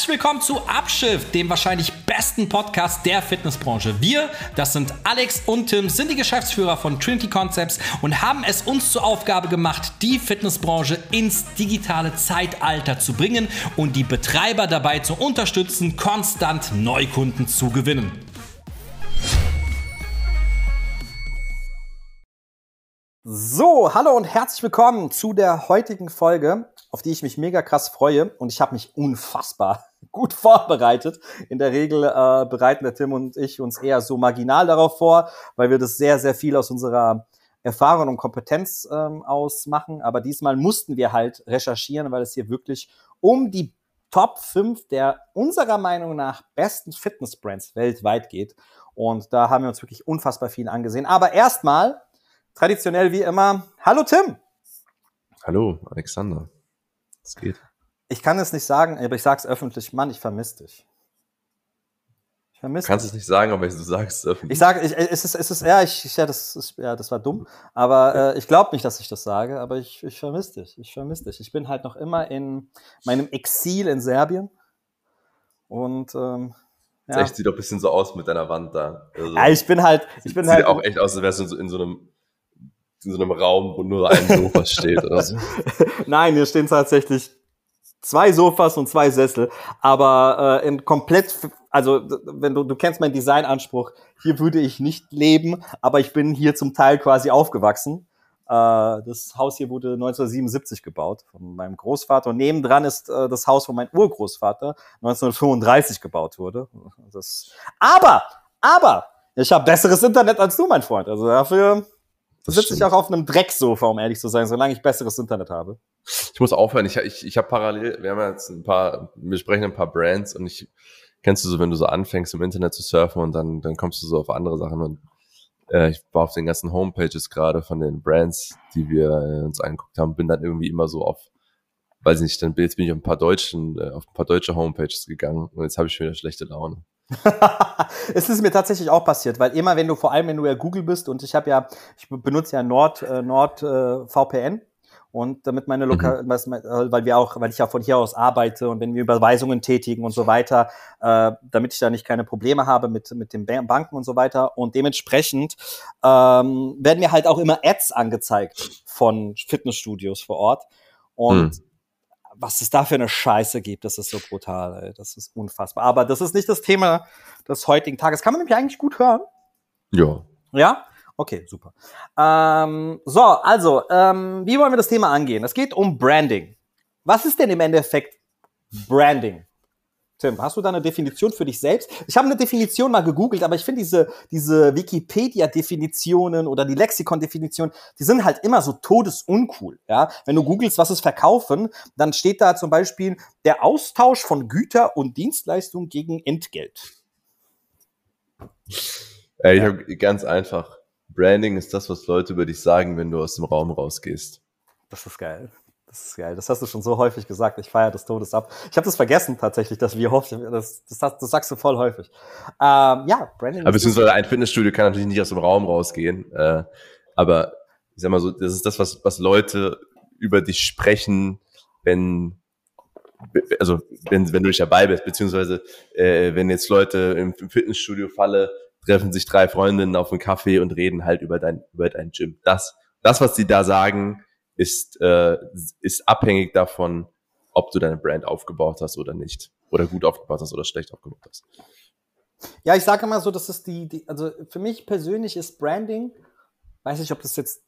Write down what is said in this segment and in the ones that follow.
Herzlich willkommen zu Abschiff, dem wahrscheinlich besten Podcast der Fitnessbranche. Wir, das sind Alex und Tim, sind die Geschäftsführer von Trinity Concepts und haben es uns zur Aufgabe gemacht, die Fitnessbranche ins digitale Zeitalter zu bringen und die Betreiber dabei zu unterstützen, konstant Neukunden zu gewinnen. So, hallo und herzlich willkommen zu der heutigen Folge auf die ich mich mega krass freue. Und ich habe mich unfassbar gut vorbereitet. In der Regel äh, bereiten der Tim und ich uns eher so marginal darauf vor, weil wir das sehr, sehr viel aus unserer Erfahrung und Kompetenz ähm, ausmachen. Aber diesmal mussten wir halt recherchieren, weil es hier wirklich um die Top 5 der unserer Meinung nach besten Fitnessbrands weltweit geht. Und da haben wir uns wirklich unfassbar viel angesehen. Aber erstmal, traditionell wie immer, hallo Tim. Hallo, Alexander. Es geht. Ich kann es nicht sagen, aber ich sage es öffentlich. Mann, ich vermisse dich. Ich vermisse Du kannst es nicht sagen, aber du sagst es öffentlich. Ich sage, ich, es ist, es ist, ja, ich, ja, das ist, ja, das war dumm. Aber äh, ich glaube nicht, dass ich das sage, aber ich, ich vermisse dich. Ich vermisse dich. Ich bin halt noch immer in meinem Exil in Serbien. Und ähm, ja. Das echt sieht doch ein bisschen so aus mit deiner Wand da. Also, ja, ich bin halt, ich bin sieht halt. auch echt aus, als wärst du in so, in so einem in so einem Raum, wo nur ein Sofa steht oder so. Nein, hier stehen tatsächlich zwei Sofas und zwei Sessel, aber äh, in komplett, also wenn du, du kennst meinen Designanspruch, hier würde ich nicht leben, aber ich bin hier zum Teil quasi aufgewachsen. Äh, das Haus hier wurde 1977 gebaut von meinem Großvater und nebendran ist äh, das Haus, wo mein Urgroßvater 1935 gebaut wurde. Das, aber, aber, ich habe besseres Internet als du, mein Freund. Also dafür sitze ich auch auf einem Drecksofa, um ehrlich zu sein, solange ich besseres Internet habe. Ich muss aufhören. Ich, ich, ich habe parallel, wir haben jetzt ein paar, wir sprechen ein paar Brands und ich kennst du so, wenn du so anfängst im Internet zu surfen und dann, dann kommst du so auf andere Sachen und äh, ich war auf den ganzen Homepages gerade von den Brands, die wir äh, uns angeguckt haben, bin dann irgendwie immer so auf, weiß ich nicht, dann jetzt bin ich auf ein paar deutschen, äh, auf ein paar deutsche Homepages gegangen und jetzt habe ich wieder schlechte Laune. es ist mir tatsächlich auch passiert, weil immer, wenn du vor allem, wenn du ja Google bist und ich habe ja, ich benutze ja Nord, äh, Nord äh, VPN und damit meine Lokal, mhm. Äh, weil wir auch, weil ich ja von hier aus arbeite und wenn wir Überweisungen tätigen und so weiter, äh, damit ich da nicht keine Probleme habe mit mit den Banken und so weiter und dementsprechend ähm, werden mir halt auch immer Ads angezeigt von Fitnessstudios vor Ort und mhm was es da für eine Scheiße gibt, das ist so brutal, ey. Das ist unfassbar. Aber das ist nicht das Thema des heutigen Tages. Kann man nämlich eigentlich gut hören? Ja. Ja? Okay, super. Ähm, so, also, ähm, wie wollen wir das Thema angehen? Es geht um Branding. Was ist denn im Endeffekt Branding? Tim, hast du da eine Definition für dich selbst? Ich habe eine Definition mal gegoogelt, aber ich finde diese, diese Wikipedia-Definitionen oder die Lexikon-Definitionen, die sind halt immer so todesuncool. Ja? Wenn du googelst, was ist Verkaufen, dann steht da zum Beispiel der Austausch von Güter und Dienstleistungen gegen Entgelt. Ey, ich habe ganz einfach. Branding ist das, was Leute über dich sagen, wenn du aus dem Raum rausgehst. Das ist geil. Das ist geil. Das hast du schon so häufig gesagt. Ich feiere des Todes ab. Ich habe das vergessen tatsächlich, dass wir häufig, das, das, das sagst du voll häufig. Ähm, ja, Branding. Aber beziehungsweise ein Fitnessstudio kann natürlich nicht aus dem Raum rausgehen. Äh, aber ich sag mal so, das ist das, was, was Leute über dich sprechen, wenn also wenn, wenn du nicht dabei bist, beziehungsweise äh, wenn jetzt Leute im, im Fitnessstudio falle, treffen sich drei Freundinnen auf einen Kaffee und reden halt über dein, über dein Gym. Das, das, was sie da sagen, ist, äh, ist abhängig davon, ob du deine Brand aufgebaut hast oder nicht. Oder gut aufgebaut hast oder schlecht aufgebaut hast. Ja, ich sage immer so, das ist die, die, also für mich persönlich ist Branding, weiß nicht, ob das jetzt,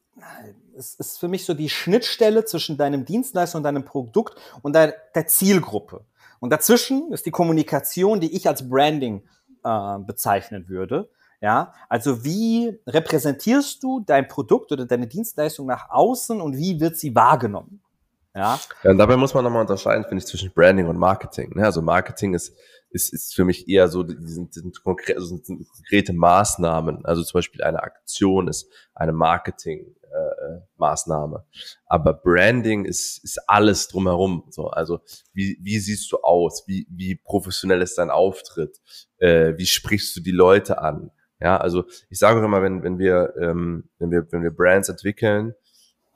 es ist für mich so die Schnittstelle zwischen deinem Dienstleister und deinem Produkt und der, der Zielgruppe. Und dazwischen ist die Kommunikation, die ich als Branding äh, bezeichnen würde. Ja, also wie repräsentierst du dein Produkt oder deine Dienstleistung nach außen und wie wird sie wahrgenommen? Ja. ja und dabei muss man nochmal unterscheiden, finde ich, zwischen Branding und Marketing. Ne? Also Marketing ist, ist, ist für mich eher so, die sind, sind, konkret, also sind konkrete Maßnahmen. Also zum Beispiel eine Aktion ist eine Marketing-Maßnahme. Äh, Aber Branding ist, ist alles drumherum. So, also wie, wie siehst du aus? Wie, wie professionell ist dein Auftritt? Äh, wie sprichst du die Leute an? Ja, also ich sage auch immer, wenn, wenn wir, ähm, wenn wir, wenn wir Brands entwickeln,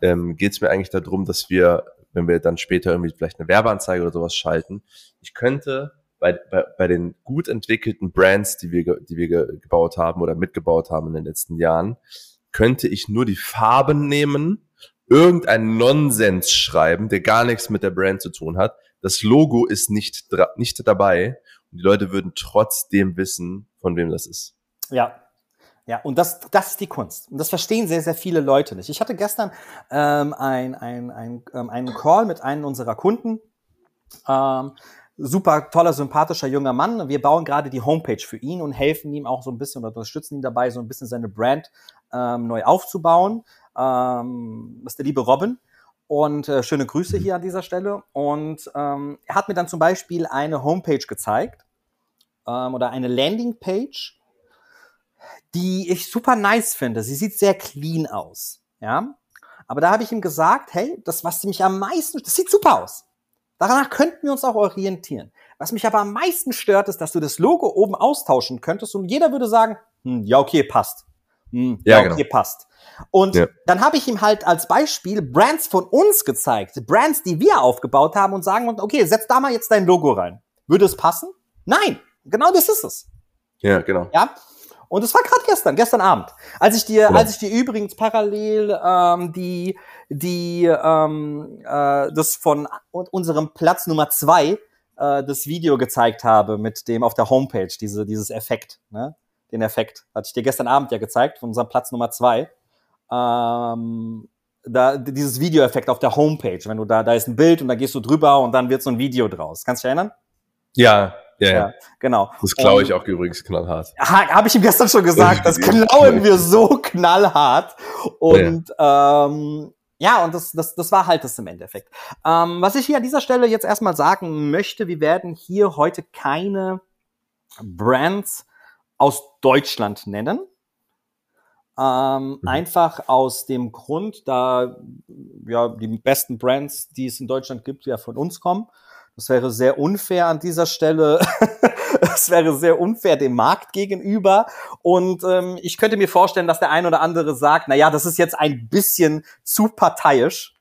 ähm, geht es mir eigentlich darum, dass wir, wenn wir dann später irgendwie vielleicht eine Werbeanzeige oder sowas schalten, ich könnte bei, bei, bei den gut entwickelten Brands, die wir, die wir gebaut haben oder mitgebaut haben in den letzten Jahren, könnte ich nur die Farben nehmen, irgendeinen Nonsens schreiben, der gar nichts mit der Brand zu tun hat. Das Logo ist nicht, nicht dabei und die Leute würden trotzdem wissen, von wem das ist. Ja, ja, und das, das ist die Kunst. Und das verstehen sehr, sehr viele Leute nicht. Ich hatte gestern ähm, ein, ein, ein, ähm, einen Call mit einem unserer Kunden. Ähm, super toller, sympathischer junger Mann. Wir bauen gerade die Homepage für ihn und helfen ihm auch so ein bisschen oder unterstützen ihn dabei, so ein bisschen seine Brand ähm, neu aufzubauen. Ähm, das ist der liebe Robin. Und äh, schöne Grüße hier an dieser Stelle. Und ähm, er hat mir dann zum Beispiel eine Homepage gezeigt ähm, oder eine Landingpage, die ich super nice finde. Sie sieht sehr clean aus. Ja. Aber da habe ich ihm gesagt, hey, das, was mich am meisten, das sieht super aus. Danach könnten wir uns auch orientieren. Was mich aber am meisten stört, ist, dass du das Logo oben austauschen könntest und jeder würde sagen, hm, ja, okay, passt. Hm, ja, ja, okay, genau. passt. Und ja. dann habe ich ihm halt als Beispiel Brands von uns gezeigt, Brands, die wir aufgebaut haben und sagen, okay, setz da mal jetzt dein Logo rein. Würde es passen? Nein, genau das ist es. Ja, genau. Ja. Und es war gerade gestern, gestern Abend, als ich dir, genau. als ich dir übrigens parallel ähm, die, die, ähm, äh, das von unserem Platz Nummer zwei äh, das Video gezeigt habe mit dem auf der Homepage, diese, dieses Effekt, ne? Den Effekt hatte ich dir gestern Abend ja gezeigt von unserem Platz Nummer zwei. Ähm, da, dieses Videoeffekt auf der Homepage, wenn du da, da ist ein Bild und da gehst du drüber und dann wird so ein Video draus. Kannst du dich erinnern? Ja, ja, ja. genau. Das klaue ich auch übrigens knallhart. Ha, Habe ich ihm gestern schon gesagt, das klauen wir so knallhart. Und ja, ähm, ja und das, das, das war halt das im Endeffekt. Ähm, was ich hier an dieser Stelle jetzt erstmal sagen möchte, wir werden hier heute keine Brands aus Deutschland nennen. Ähm, mhm. Einfach aus dem Grund, da ja die besten Brands, die es in Deutschland gibt, ja von uns kommen. Das wäre sehr unfair an dieser Stelle. das wäre sehr unfair dem Markt gegenüber. Und ähm, ich könnte mir vorstellen, dass der ein oder andere sagt, na ja, das ist jetzt ein bisschen zu parteiisch.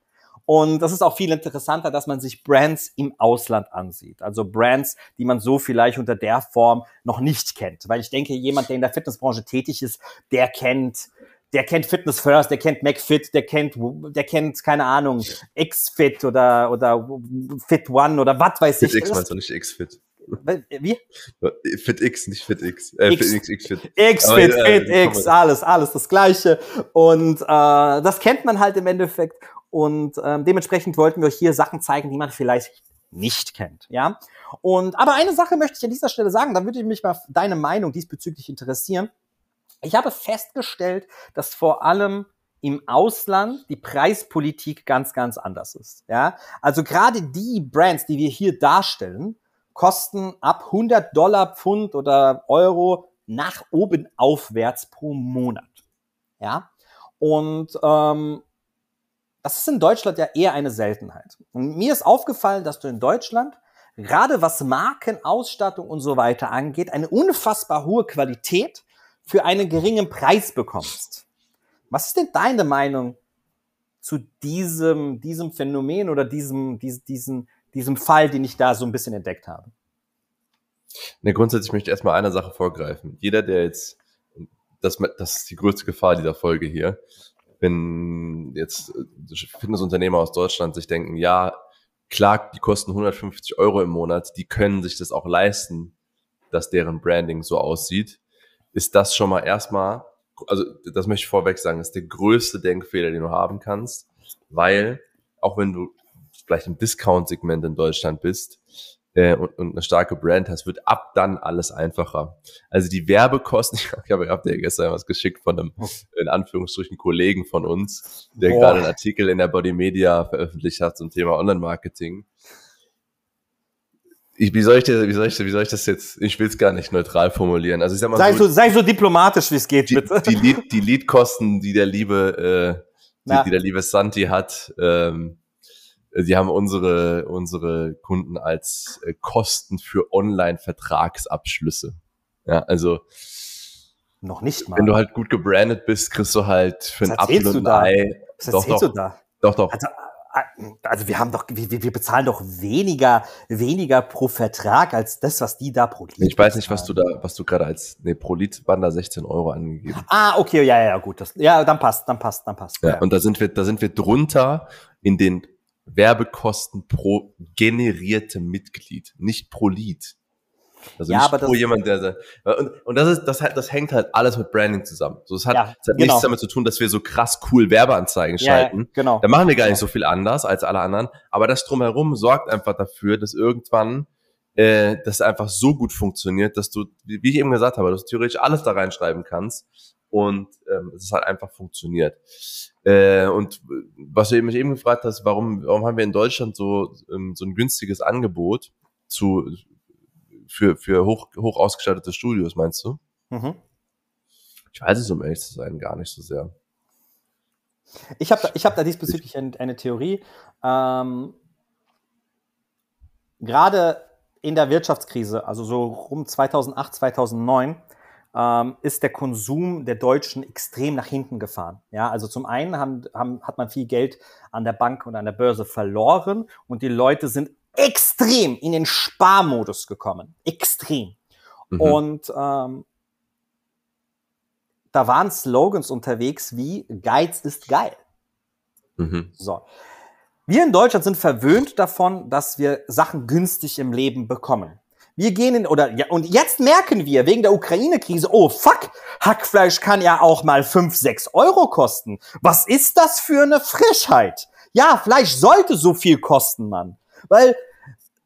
Und das ist auch viel interessanter, dass man sich Brands im Ausland ansieht. Also Brands, die man so vielleicht unter der Form noch nicht kennt. Weil ich denke, jemand, der in der Fitnessbranche tätig ist, der kennt der kennt Fitness First, der kennt McFit, der kennt, der kennt, keine Ahnung, X-Fit oder, oder Fit One oder was weiß Fit ich. X meinst du nicht X-Fit? Wie? Fit X, nicht Fit X. Äh, X, Fit X, X, Fit. X, Fit, Aber, Fit, äh, X, alles, alles das Gleiche. Und äh, das kennt man halt im Endeffekt. Und ähm, dementsprechend wollten wir euch hier Sachen zeigen, die man vielleicht nicht kennt, ja. Und aber eine Sache möchte ich an dieser Stelle sagen, da würde ich mich mal deine Meinung diesbezüglich interessieren. Ich habe festgestellt, dass vor allem im Ausland die Preispolitik ganz, ganz anders ist. Ja, also gerade die Brands, die wir hier darstellen, kosten ab 100 Dollar, Pfund oder Euro nach oben aufwärts pro Monat. Ja, und ähm, das ist in Deutschland ja eher eine Seltenheit. Und mir ist aufgefallen, dass du in Deutschland gerade was Marken, Ausstattung und so weiter angeht, eine unfassbar hohe Qualität für einen geringen Preis bekommst. Was ist denn deine Meinung zu diesem, diesem Phänomen oder diesem, diesem, diesem, diesem Fall, den ich da so ein bisschen entdeckt habe? Ne, grundsätzlich möchte ich erstmal einer Sache vorgreifen. Jeder, der jetzt, das, das ist die größte Gefahr dieser Folge hier, wenn jetzt Fitnessunternehmer aus Deutschland sich denken, ja, klar, die kosten 150 Euro im Monat, die können sich das auch leisten, dass deren Branding so aussieht ist das schon mal erstmal, also das möchte ich vorweg sagen, ist der größte Denkfehler, den du haben kannst, weil auch wenn du vielleicht im Discount-Segment in Deutschland bist äh, und, und eine starke Brand hast, wird ab dann alles einfacher. Also die Werbekosten, ich habe hab dir gestern was geschickt von einem, in Anführungsstrichen, Kollegen von uns, der Boah. gerade einen Artikel in der Body Media veröffentlicht hat zum Thema Online-Marketing ich, wie soll ich dir, wie soll ich, wie soll ich das jetzt, ich will es gar nicht neutral formulieren. Also ich sag mal sei so, sei so diplomatisch, wie es geht, die, bitte. Die, Lied, die Liedkosten, die der liebe, äh, die, die der liebe Santi hat, ähm, die haben unsere, unsere Kunden als äh, Kosten für Online-Vertragsabschlüsse. Ja, also noch nicht mal. Wenn du halt gut gebrandet bist, kriegst du halt für ein Apfel und ein Ei. Was doch, doch, du da? Doch, doch. Also, also wir haben doch, wir, wir bezahlen doch weniger, weniger pro Vertrag als das, was die da pro Lied Ich weiß nicht, was du da, was du gerade als, nee, pro Lied waren da 16 Euro angegeben. Ah, okay, ja, ja, gut, das, ja, dann passt, dann passt, dann passt. Ja, ja. und da sind wir, da sind wir drunter in den Werbekosten pro generierte Mitglied, nicht pro Lied. Also ja, nicht aber pro jemand, der und, und das ist das halt das hängt halt alles mit Branding zusammen. So es hat, ja, es hat genau. nichts damit zu tun, dass wir so krass cool Werbeanzeigen ja, schalten. genau. Da machen wir gar nicht so viel anders als alle anderen, aber das drumherum sorgt einfach dafür, dass irgendwann äh, das einfach so gut funktioniert, dass du wie ich eben gesagt habe, dass du theoretisch alles da reinschreiben kannst und ähm, es halt einfach funktioniert. Äh, und was du mich eben gefragt hast, warum warum haben wir in Deutschland so ähm, so ein günstiges Angebot zu für, für hoch, hoch ausgestattete Studios, meinst du? Mhm. Ich weiß es, um ehrlich zu sein, gar nicht so sehr. Ich habe da, ich hab da diesbezüglich eine, eine Theorie. Ähm, Gerade in der Wirtschaftskrise, also so rum 2008, 2009, ähm, ist der Konsum der Deutschen extrem nach hinten gefahren. Ja, also zum einen haben, haben, hat man viel Geld an der Bank und an der Börse verloren und die Leute sind extrem in den Sparmodus gekommen. Extrem. Mhm. Und ähm, da waren Slogans unterwegs wie Geiz ist geil. Mhm. So. Wir in Deutschland sind verwöhnt davon, dass wir Sachen günstig im Leben bekommen. Wir gehen in, oder, ja, und jetzt merken wir wegen der Ukraine-Krise, oh fuck, Hackfleisch kann ja auch mal fünf, sechs Euro kosten. Was ist das für eine Frischheit? Ja, Fleisch sollte so viel kosten, Mann. Weil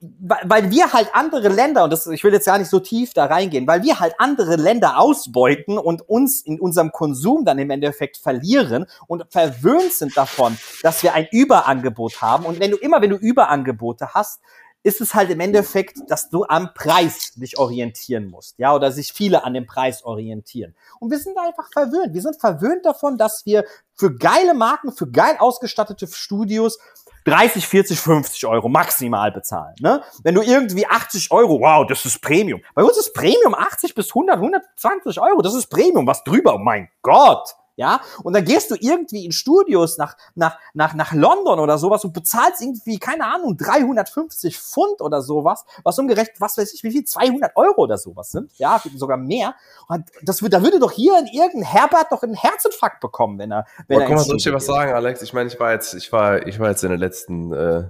weil wir halt andere Länder, und das, ich will jetzt gar nicht so tief da reingehen, weil wir halt andere Länder ausbeuten und uns in unserem Konsum dann im Endeffekt verlieren und verwöhnt sind davon, dass wir ein Überangebot haben. Und wenn du immer, wenn du Überangebote hast, ist es halt im Endeffekt, dass du am Preis dich orientieren musst, ja, oder sich viele an dem Preis orientieren. Und wir sind einfach verwöhnt. Wir sind verwöhnt davon, dass wir für geile Marken, für geil ausgestattete Studios 30, 40, 50 Euro maximal bezahlen. Ne? Wenn du irgendwie 80 Euro, wow, das ist Premium. Bei uns ist Premium 80 bis 100, 120 Euro. Das ist Premium, was drüber. Oh mein Gott ja, und dann gehst du irgendwie in Studios nach, nach, nach, nach London oder sowas und bezahlst irgendwie, keine Ahnung, 350 Pfund oder sowas, was umgerechnet, was weiß ich, wie viel, 200 Euro oder sowas sind, ja, sogar mehr. Und das würde, da würde doch hier in irgendein Herbert doch einen Herzinfarkt bekommen, wenn er, wenn Aber er. Mal, soll ich dir was sagen, Alex? Ich meine, ich war jetzt, ich war, ich war jetzt in den letzten, äh,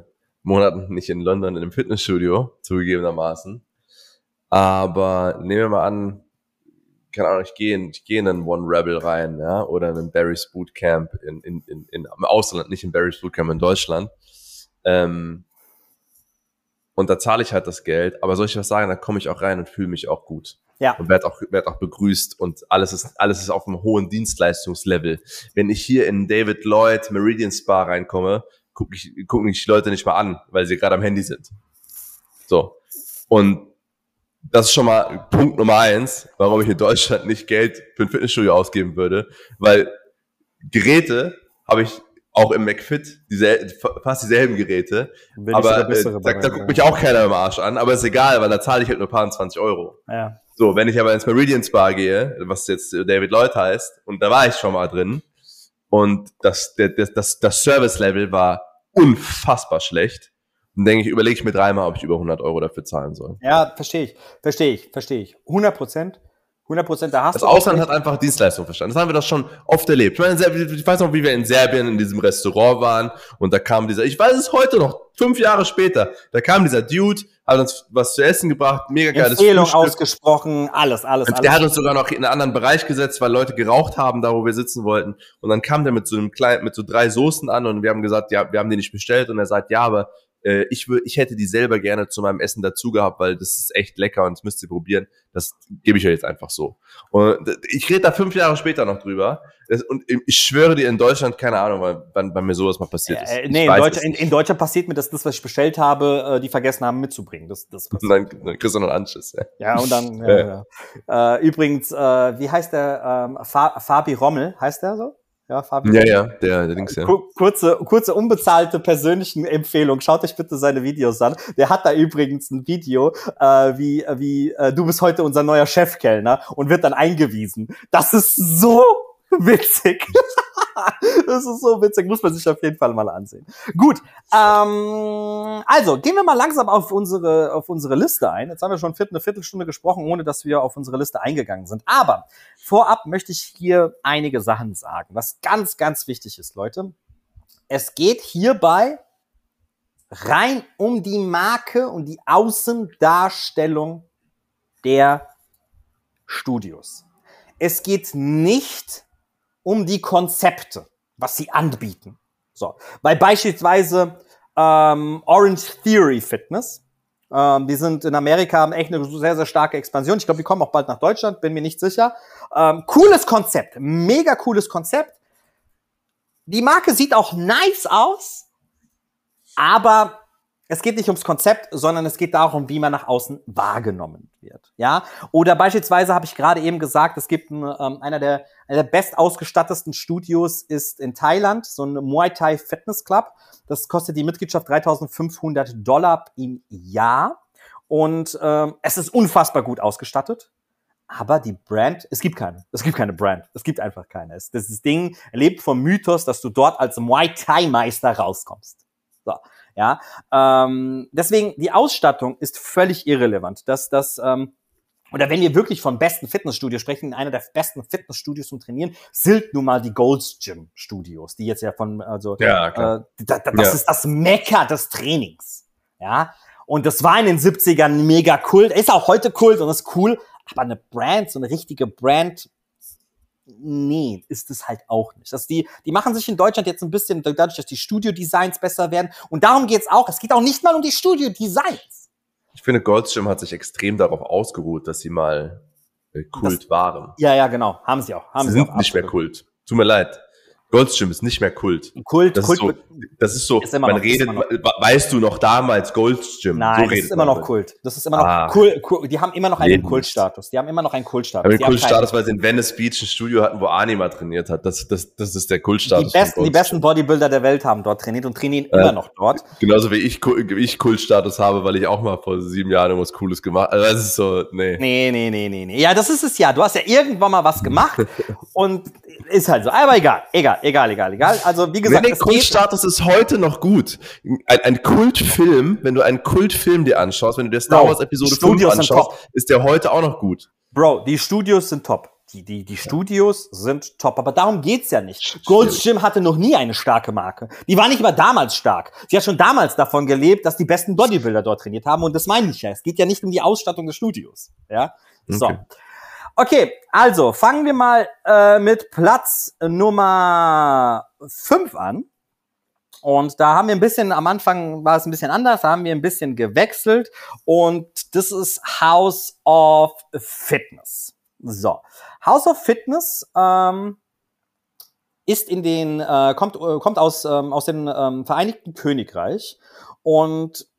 Monaten nicht in London in einem Fitnessstudio, zugegebenermaßen. Aber nehmen wir mal an, keine Ahnung, ich gehe in, ich gehe in einen One Rebel rein, ja, oder in einen Barry's Bootcamp in, in, in, in, im Ausland, nicht in Barry's Bootcamp in Deutschland. Ähm, und da zahle ich halt das Geld, aber soll ich was sagen, da komme ich auch rein und fühle mich auch gut. Ja. Und werde auch, werd auch begrüßt und alles ist, alles ist auf einem hohen Dienstleistungslevel. Wenn ich hier in David Lloyd Meridian Spa reinkomme, gucke ich, gucken mich die Leute nicht mal an, weil sie gerade am Handy sind. So. Und das ist schon mal Punkt Nummer eins, warum ich in Deutschland nicht Geld für ein Fitnessstudio ausgeben würde, weil Geräte habe ich auch im McFit, diese, fast dieselben Geräte, Bin aber äh, da, da guckt mich auch keiner im Arsch an, aber ist egal, weil da zahle ich halt nur ein paar 20 Euro. Ja. So, wenn ich aber ins Meridian Spa gehe, was jetzt David Lloyd heißt, und da war ich schon mal drin, und das, das, das, das Service-Level war unfassbar schlecht, dann denke ich, überlege ich mir dreimal, ob ich über 100 Euro dafür zahlen soll. Ja, verstehe ich, verstehe ich, verstehe ich. 100 Prozent. 100 Prozent, da hast das du. Das Ausland hat einfach Dienstleistung verstanden. Das haben wir doch schon oft erlebt. Ich, meine, ich weiß noch, wie wir in Serbien in diesem Restaurant waren und da kam dieser, ich weiß es heute noch, fünf Jahre später, da kam dieser Dude, hat uns was zu essen gebracht, mega geiles Empfehlung Frühstück. ausgesprochen, alles, alles, alles. Der hat uns sogar noch in einen anderen Bereich gesetzt, weil Leute geraucht haben, da wo wir sitzen wollten. Und dann kam der mit so einem kleinen, mit so drei Soßen an und wir haben gesagt, ja, wir haben die nicht bestellt und er sagt, ja, aber äh, ich, würde, ich hätte die selber gerne zu meinem Essen dazu gehabt, weil das ist echt lecker und das müsst ihr probieren. Das gebe ich euch jetzt einfach so. Und ich rede da fünf Jahre später noch drüber. Das, und ich schwöre dir, in Deutschland, keine Ahnung, wann, wann mir sowas mal passiert ist. Äh, nee, in, Deutsch, in, in, Deutschland passiert mir, dass das, was ich bestellt habe, äh, die vergessen haben mitzubringen. Das, das und dann, dann kriegst du noch einen Anschiss. Ja, ja und dann, ja, ja. ja. Äh, übrigens, äh, wie heißt der? Ähm, Fabi Rommel, heißt der so? Ja, Fabian. Ja, ja, der, der Dings, ja. Kurze, kurze unbezahlte persönlichen Empfehlung. Schaut euch bitte seine Videos an. Der hat da übrigens ein Video, äh, wie, wie äh, du bist heute unser neuer Chefkellner und wird dann eingewiesen. Das ist so witzig. das ist so witzig, muss man sich auf jeden Fall mal ansehen. Gut, ähm, also gehen wir mal langsam auf unsere, auf unsere Liste ein. Jetzt haben wir schon eine Viertelstunde gesprochen, ohne dass wir auf unsere Liste eingegangen sind. Aber vorab möchte ich hier einige Sachen sagen, was ganz, ganz wichtig ist, Leute. Es geht hierbei rein um die Marke und die Außendarstellung der Studios. Es geht nicht um die Konzepte, was sie anbieten. So, weil beispielsweise ähm, Orange Theory Fitness, ähm, die sind in Amerika haben echt eine sehr sehr starke Expansion. Ich glaube, die kommen auch bald nach Deutschland, bin mir nicht sicher. Ähm, cooles Konzept, mega cooles Konzept. Die Marke sieht auch nice aus, aber es geht nicht ums Konzept, sondern es geht darum, wie man nach außen wahrgenommen wird. Ja, oder beispielsweise habe ich gerade eben gesagt, es gibt ein, ähm, einer der einer der best ausgestattesten Studios ist in Thailand, so ein Muay Thai Fitness Club. Das kostet die Mitgliedschaft 3.500 Dollar im Jahr und ähm, es ist unfassbar gut ausgestattet. Aber die Brand, es gibt keine. Es gibt keine Brand. Es gibt einfach keine. Es, das Ding lebt vom Mythos, dass du dort als Muay Thai Meister rauskommst. So. Ja, ähm, deswegen die Ausstattung ist völlig irrelevant. Dass das ähm, oder wenn wir wirklich vom besten Fitnessstudio sprechen, einer der besten Fitnessstudios zum Trainieren, sind nun mal die Gold's Gym Studios, die jetzt ja von, also, ja, klar. Äh, da, da, das ja. ist das Mekka des Trainings. Ja. Und das war in den 70ern mega Kult, ist auch heute Kult und ist cool, aber eine Brand, so eine richtige Brand, nee, ist es halt auch nicht. Das die, die machen sich in Deutschland jetzt ein bisschen, dadurch, dass die Studio-Designs besser werden. Und darum geht's auch. Es geht auch nicht mal um die Studio-Designs. Ich finde, Goldstream hat sich extrem darauf ausgeruht, dass sie mal äh, Kult das, waren. Ja, ja, genau. Haben sie auch. Haben sie, sie sind auch, nicht mehr Kult. Tut mir leid. Goldstream ist nicht mehr Kult. Kult, das Kult. Ist so, das ist so, ist man noch, redet, weißt du noch damals Goldstream? Nein, so das ist immer noch Kult. Das ist immer noch ah. cool, cool. Die haben immer noch einen Kultstatus. Die haben immer noch einen Kultstatus. Haben einen Kultstatus, weil sie in Venice Beach ein Studio hatten, wo Anima trainiert hat. Das, das, das ist der Kultstatus. Die besten, die besten Bodybuilder der Welt haben dort trainiert und trainieren äh, immer noch dort. Genauso wie ich, ich Kultstatus habe, weil ich auch mal vor sieben Jahren irgendwas Cooles gemacht habe. Also das ist so, nee. Nee, nee, nee, nee, nee. Ja, das ist es ja. Du hast ja irgendwann mal was gemacht und ist halt so. Aber egal, egal, egal, egal, egal. Also wie gesagt, nee, nee, Kultstatus ist heute noch gut. Ein, ein, Kultfilm, wenn du einen Kultfilm dir anschaust, wenn du dir Star Wars Episode Studios 5 anschaust, ist der heute auch noch gut. Bro, die Studios sind top. Die, die, die Studios sind top, aber darum geht's ja nicht. Gold's Gym hatte noch nie eine starke Marke. Die war nicht immer damals stark. Sie hat schon damals davon gelebt, dass die besten Bodybuilder dort trainiert haben und das meine ich ja. Es geht ja nicht um die Ausstattung des Studios. Ja, so. Okay. Okay, also fangen wir mal äh, mit Platz Nummer 5 an. Und da haben wir ein bisschen, am Anfang war es ein bisschen anders, da haben wir ein bisschen gewechselt. Und das ist House of Fitness. So, House of Fitness ähm, ist in den, äh, kommt, äh, kommt aus, ähm, aus dem ähm, Vereinigten Königreich. Und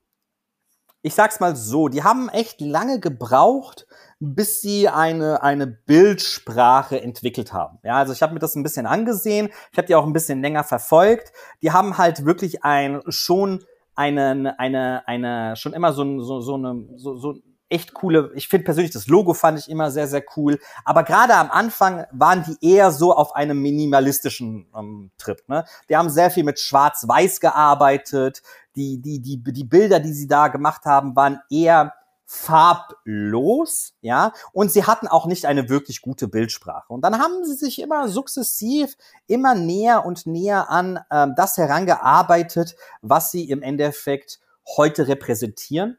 ich sag's mal so, die haben echt lange gebraucht, bis sie eine, eine Bildsprache entwickelt haben. Ja, also ich habe mir das ein bisschen angesehen, ich habe die auch ein bisschen länger verfolgt. Die haben halt wirklich ein schon einen, eine, eine, schon immer so, so, so eine, so, so echt coole, ich finde persönlich das Logo fand ich immer sehr, sehr cool. Aber gerade am Anfang waren die eher so auf einem minimalistischen ähm, Trip. Ne? Die haben sehr viel mit Schwarz-Weiß gearbeitet. Die, die, die, die Bilder, die sie da gemacht haben, waren eher farblos, ja, und sie hatten auch nicht eine wirklich gute Bildsprache. Und dann haben sie sich immer sukzessiv immer näher und näher an ähm, das herangearbeitet, was sie im Endeffekt heute repräsentieren.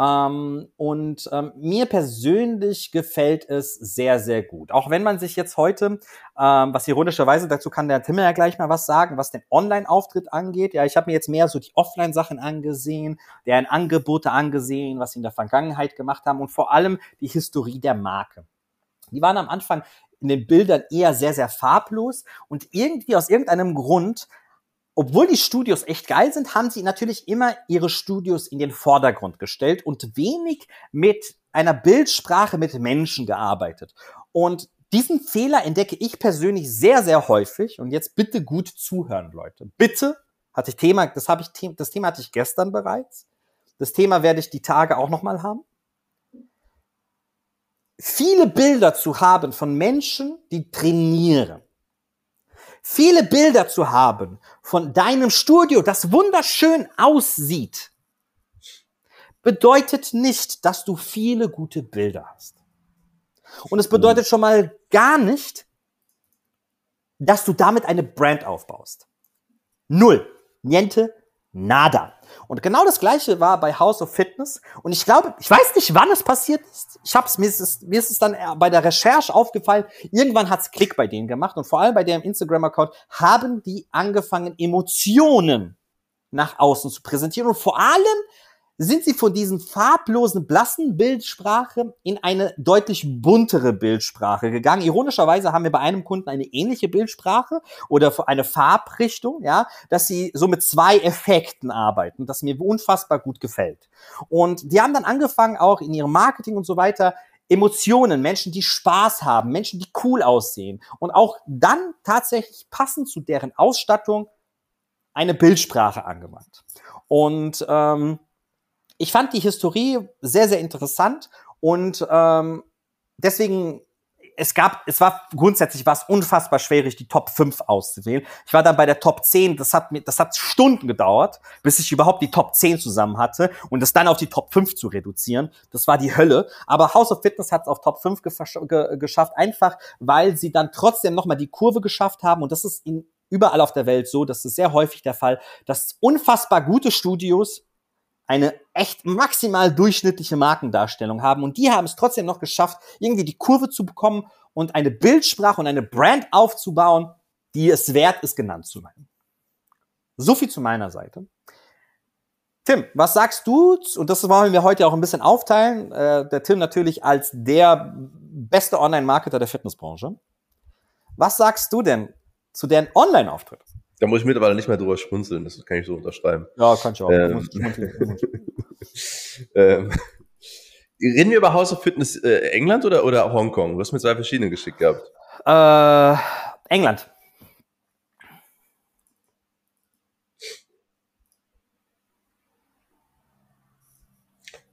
Ähm, und ähm, mir persönlich gefällt es sehr, sehr gut. Auch wenn man sich jetzt heute, ähm, was ironischerweise, dazu kann der Tim ja gleich mal was sagen, was den Online-Auftritt angeht. Ja, ich habe mir jetzt mehr so die Offline-Sachen angesehen, deren Angebote angesehen, was sie in der Vergangenheit gemacht haben und vor allem die Historie der Marke. Die waren am Anfang in den Bildern eher sehr, sehr farblos und irgendwie aus irgendeinem Grund obwohl die Studios echt geil sind, haben sie natürlich immer ihre Studios in den Vordergrund gestellt und wenig mit einer Bildsprache mit Menschen gearbeitet. Und diesen Fehler entdecke ich persönlich sehr, sehr häufig. Und jetzt bitte gut zuhören, Leute. Bitte hatte ich Thema, das habe ich, das Thema hatte ich gestern bereits. Das Thema werde ich die Tage auch nochmal haben. Viele Bilder zu haben von Menschen, die trainieren Viele Bilder zu haben von deinem Studio, das wunderschön aussieht, bedeutet nicht, dass du viele gute Bilder hast. Und es bedeutet schon mal gar nicht, dass du damit eine Brand aufbaust. Null. Niente, nada. Und genau das gleiche war bei House of Fitness. Und ich glaube, ich weiß nicht, wann es passiert ist. Ich hab's, mir ist es, mir ist es dann bei der Recherche aufgefallen. Irgendwann hat's Klick bei denen gemacht. Und vor allem bei deren Instagram-Account haben die angefangen, Emotionen nach außen zu präsentieren. Und vor allem sind sie von diesen farblosen, blassen Bildsprache in eine deutlich buntere Bildsprache gegangen. Ironischerweise haben wir bei einem Kunden eine ähnliche Bildsprache oder eine Farbrichtung, ja, dass sie so mit zwei Effekten arbeiten, das mir unfassbar gut gefällt. Und die haben dann angefangen, auch in ihrem Marketing und so weiter, Emotionen, Menschen, die Spaß haben, Menschen, die cool aussehen und auch dann tatsächlich passend zu deren Ausstattung eine Bildsprache angewandt. Und ähm, ich fand die Historie sehr, sehr interessant und ähm, deswegen es gab, es war grundsätzlich was unfassbar schwierig, die Top 5 auszuwählen. Ich war dann bei der Top 10, das hat mir, das hat Stunden gedauert, bis ich überhaupt die Top 10 zusammen hatte und das dann auf die Top 5 zu reduzieren. Das war die Hölle. Aber House of Fitness hat es auf Top 5 ge geschafft, einfach weil sie dann trotzdem nochmal die Kurve geschafft haben und das ist in überall auf der Welt so, das ist sehr häufig der Fall, dass unfassbar gute Studios eine echt maximal durchschnittliche Markendarstellung haben. Und die haben es trotzdem noch geschafft, irgendwie die Kurve zu bekommen und eine Bildsprache und eine Brand aufzubauen, die es wert ist, genannt zu werden. So viel zu meiner Seite. Tim, was sagst du? Und das wollen wir heute auch ein bisschen aufteilen. Äh, der Tim natürlich als der beste Online-Marketer der Fitnessbranche. Was sagst du denn zu deren Online-Auftritt? Da muss ich mittlerweile nicht mehr drüber schmunzeln, das kann ich so unterschreiben. Ja, kann ich auch. Ähm, ähm, reden wir über House of Fitness äh, England oder, oder Hongkong? Du hast mir zwei verschiedene geschickt gehabt. Äh, England.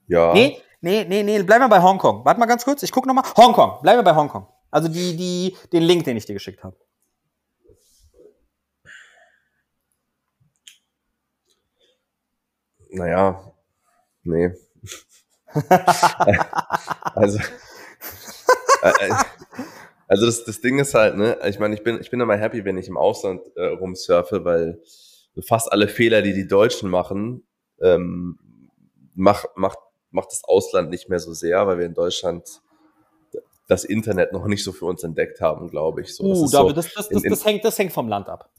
Ja. Nee, nee, nee, nee, bleib mal bei Hongkong. Warte mal ganz kurz, ich gucke nochmal. Hongkong, bleib mal bei Hongkong. Also die, die, den Link, den ich dir geschickt habe. Naja, nee. also, äh, äh, also das, das Ding ist halt, ne, ich meine, ich bin, ich bin immer happy, wenn ich im Ausland äh, rumsurfe, weil fast alle Fehler, die die Deutschen machen, ähm, macht, macht, macht das Ausland nicht mehr so sehr, weil wir in Deutschland das Internet noch nicht so für uns entdeckt haben, glaube ich. So, uh, das, David, so das, das, das, in, das, hängt, das hängt vom Land ab.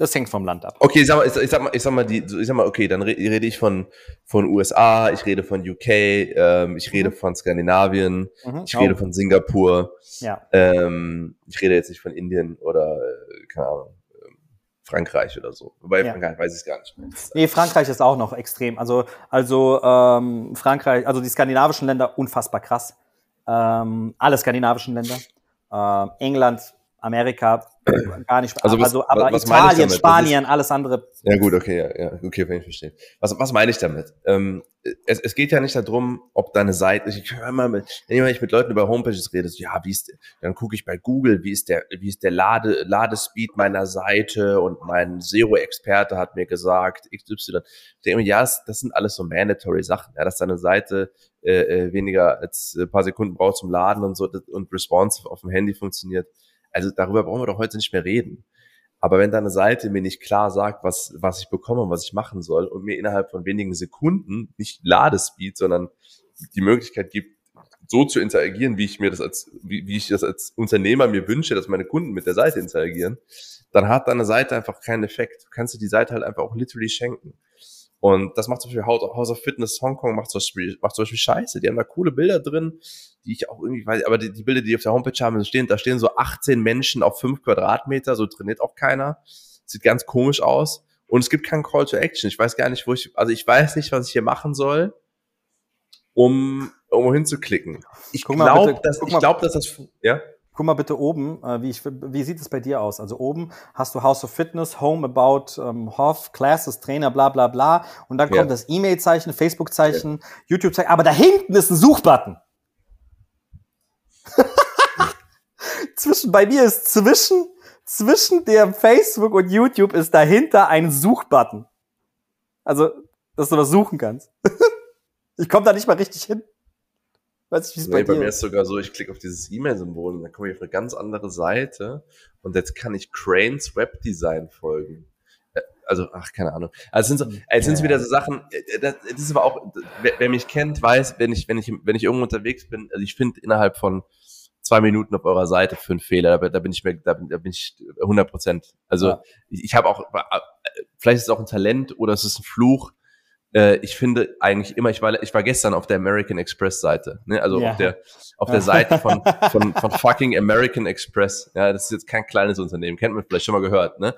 Das hängt vom Land ab. Okay, ich sag mal, ich, ich sag mal, ich sag mal, die, ich sag mal, okay, dann rede ich von von USA, ich rede von UK, ähm, ich rede mhm. von Skandinavien, mhm. ich rede oh. von Singapur. Ja. Ähm, ich rede jetzt nicht von Indien oder äh, keine Ahnung. Ähm, Frankreich oder so. Wobei ja. Frankreich weiß ich gar nicht mehr. Nee, Frankreich ist auch noch extrem. Also, also ähm, Frankreich, also die skandinavischen Länder unfassbar krass. Ähm, alle skandinavischen Länder. Ähm, England Amerika gar nicht. Also, was, also aber was Italien, Spanien, alles andere. Ja gut, okay, ja, ja okay, wenn ich verstehe. Was, was meine ich damit? Ähm, es, es geht ja nicht darum, ob deine Seite. Ich höre mal, mit, wenn ich mit Leuten über Homepages rede, so, ja, wie ist, dann gucke ich bei Google, wie ist der, wie ist der Lade, Ladespeed meiner Seite und mein Zero-Experte hat mir gesagt XY. Ich denke mir, ja, das, das sind alles so mandatory Sachen, ja, dass deine Seite äh, äh weniger als ein paar Sekunden braucht zum Laden und so und responsive auf dem Handy funktioniert also darüber brauchen wir doch heute nicht mehr reden. Aber wenn deine Seite mir nicht klar sagt, was, was ich bekomme und was ich machen soll und mir innerhalb von wenigen Sekunden nicht Ladespeed, sondern die Möglichkeit gibt, so zu interagieren, wie ich mir das als, wie, wie ich das als Unternehmer mir wünsche, dass meine Kunden mit der Seite interagieren, dann hat deine Seite einfach keinen Effekt. Du kannst dir die Seite halt einfach auch literally schenken. Und das macht zum Beispiel House of Fitness Hongkong, macht zum Beispiel, macht zum Beispiel Scheiße. Die haben da coole Bilder drin, die ich auch irgendwie weiß, aber die, die Bilder, die auf der Homepage haben, stehen, da stehen so 18 Menschen auf 5 Quadratmeter, so trainiert auch keiner. Sieht ganz komisch aus. Und es gibt keinen Call to Action. Ich weiß gar nicht, wo ich, also ich weiß nicht, was ich hier machen soll, um, um hinzuklicken. Ich glaube, dass, ich glaube, dass das, ja? Guck mal bitte oben, äh, wie, ich, wie sieht es bei dir aus? Also oben hast du House of Fitness, Home About, ähm, Hoff, Classes, Trainer, bla bla bla. Und dann kommt das E-Mail-Zeichen, Facebook-Zeichen, ja. YouTube-Zeichen. Aber da hinten ist ein Suchbutton. zwischen, bei mir ist zwischen, zwischen dem Facebook und YouTube ist dahinter ein Suchbutton. Also, dass du was suchen kannst. ich komme da nicht mal richtig hin. Nicht, wie es nee, bei, bei mir ist sogar so, ich klicke auf dieses E-Mail-Symbol und dann komme ich auf eine ganz andere Seite und jetzt kann ich Cranes Webdesign folgen. Äh, also, ach, keine Ahnung. Also, sind so, jetzt sind es wieder so Sachen, äh, das, das ist aber auch, wer, wer, mich kennt, weiß, wenn ich, wenn ich, wenn ich irgendwo unterwegs bin, also ich finde innerhalb von zwei Minuten auf eurer Seite für einen Fehler, da, da bin ich mir, da bin, da bin ich 100 Prozent. Also, ja. ich, ich habe auch, äh, vielleicht ist es auch ein Talent oder es ist ein Fluch, äh, ich finde eigentlich immer, ich war, ich war gestern auf der American Express Seite, ne? also ja. auf der auf der Seite von, von, von fucking American Express. Ja, das ist jetzt kein kleines Unternehmen, kennt man vielleicht schon mal gehört. Ne?